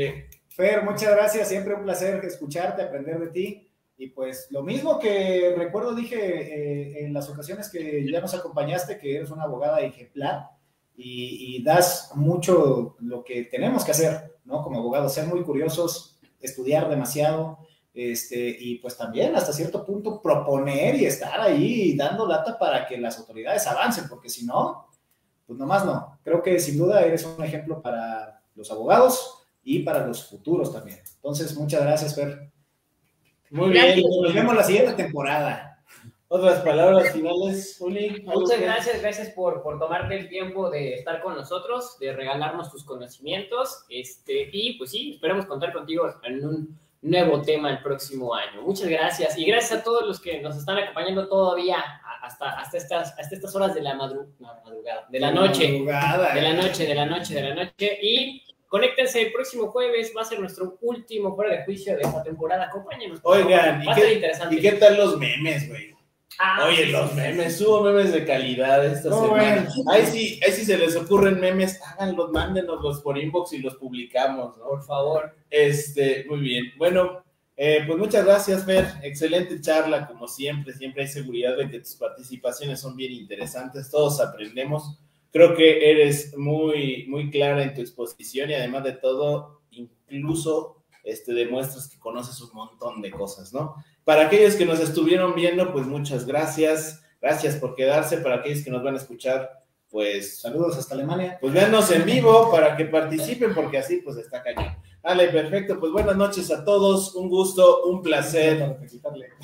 eh, Fer, muchas gracias, siempre un placer escucharte, aprender de ti. Y pues lo mismo que recuerdo dije eh, en las ocasiones que ya nos acompañaste, que eres una abogada ejemplar y, y das mucho lo que tenemos que hacer, ¿no? Como abogados, ser muy curiosos, estudiar demasiado, este, y pues también hasta cierto punto proponer y estar ahí dando lata para que las autoridades avancen, porque si no, pues nomás no. Creo que sin duda eres un ejemplo para los abogados y para los futuros también. Entonces, muchas gracias, Fer. muy Gracias. bien. Nos vemos la siguiente temporada. Otras palabras finales, Uli. ¿Algo Muchas gracias, gracias por, por tomarte el tiempo de estar con nosotros, de regalarnos tus conocimientos. Este, y pues sí, esperamos contar contigo en un nuevo tema el próximo año. Muchas gracias. Y gracias a todos los que nos están acompañando todavía hasta, hasta, estas, hasta estas horas de la madru- no, madrugada, de la noche. Madrugada, De la eh. noche, de la noche, de la noche. Y conéctense el próximo jueves, va a ser nuestro último fuera de juicio de esta temporada. Acompáñenos. Oigan, favor. ¿y va a qué- interesante. ¿Y qué tal los memes, güey? Ah, Oye, sí, los memes, subo memes de calidad esta No, semana. bueno. Ahí sí, ahí sí se les ocurren memes, háganlos, mándenoslos por inbox y los publicamos, ¿no? Por favor. Este, muy bien. Bueno, eh, pues muchas gracias, Fer. Excelente charla, como siempre. Siempre hay seguridad de que tus participaciones son bien interesantes. Todos aprendemos. Creo que eres muy, muy clara en tu exposición y además de todo, incluso este, demuestras que conoces un montón de cosas, ¿no? Para aquellos que nos estuvieron viendo, pues muchas gracias. Gracias por quedarse. Para aquellos que nos van a escuchar, pues Saludos hasta Alemania. pues véanos en vivo para que participen, porque así pues está cañón. Dale, perfecto. Pues buenas noches a todos. Un gusto, un placer.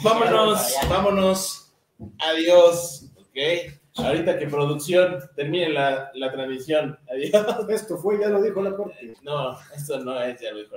Vámonos, vámonos. Adiós. Ok. Ahorita que producción termine la, la transmisión. Adiós. Esto fue, ya lo dijo la corte. No, esto no es, ya lo dijo.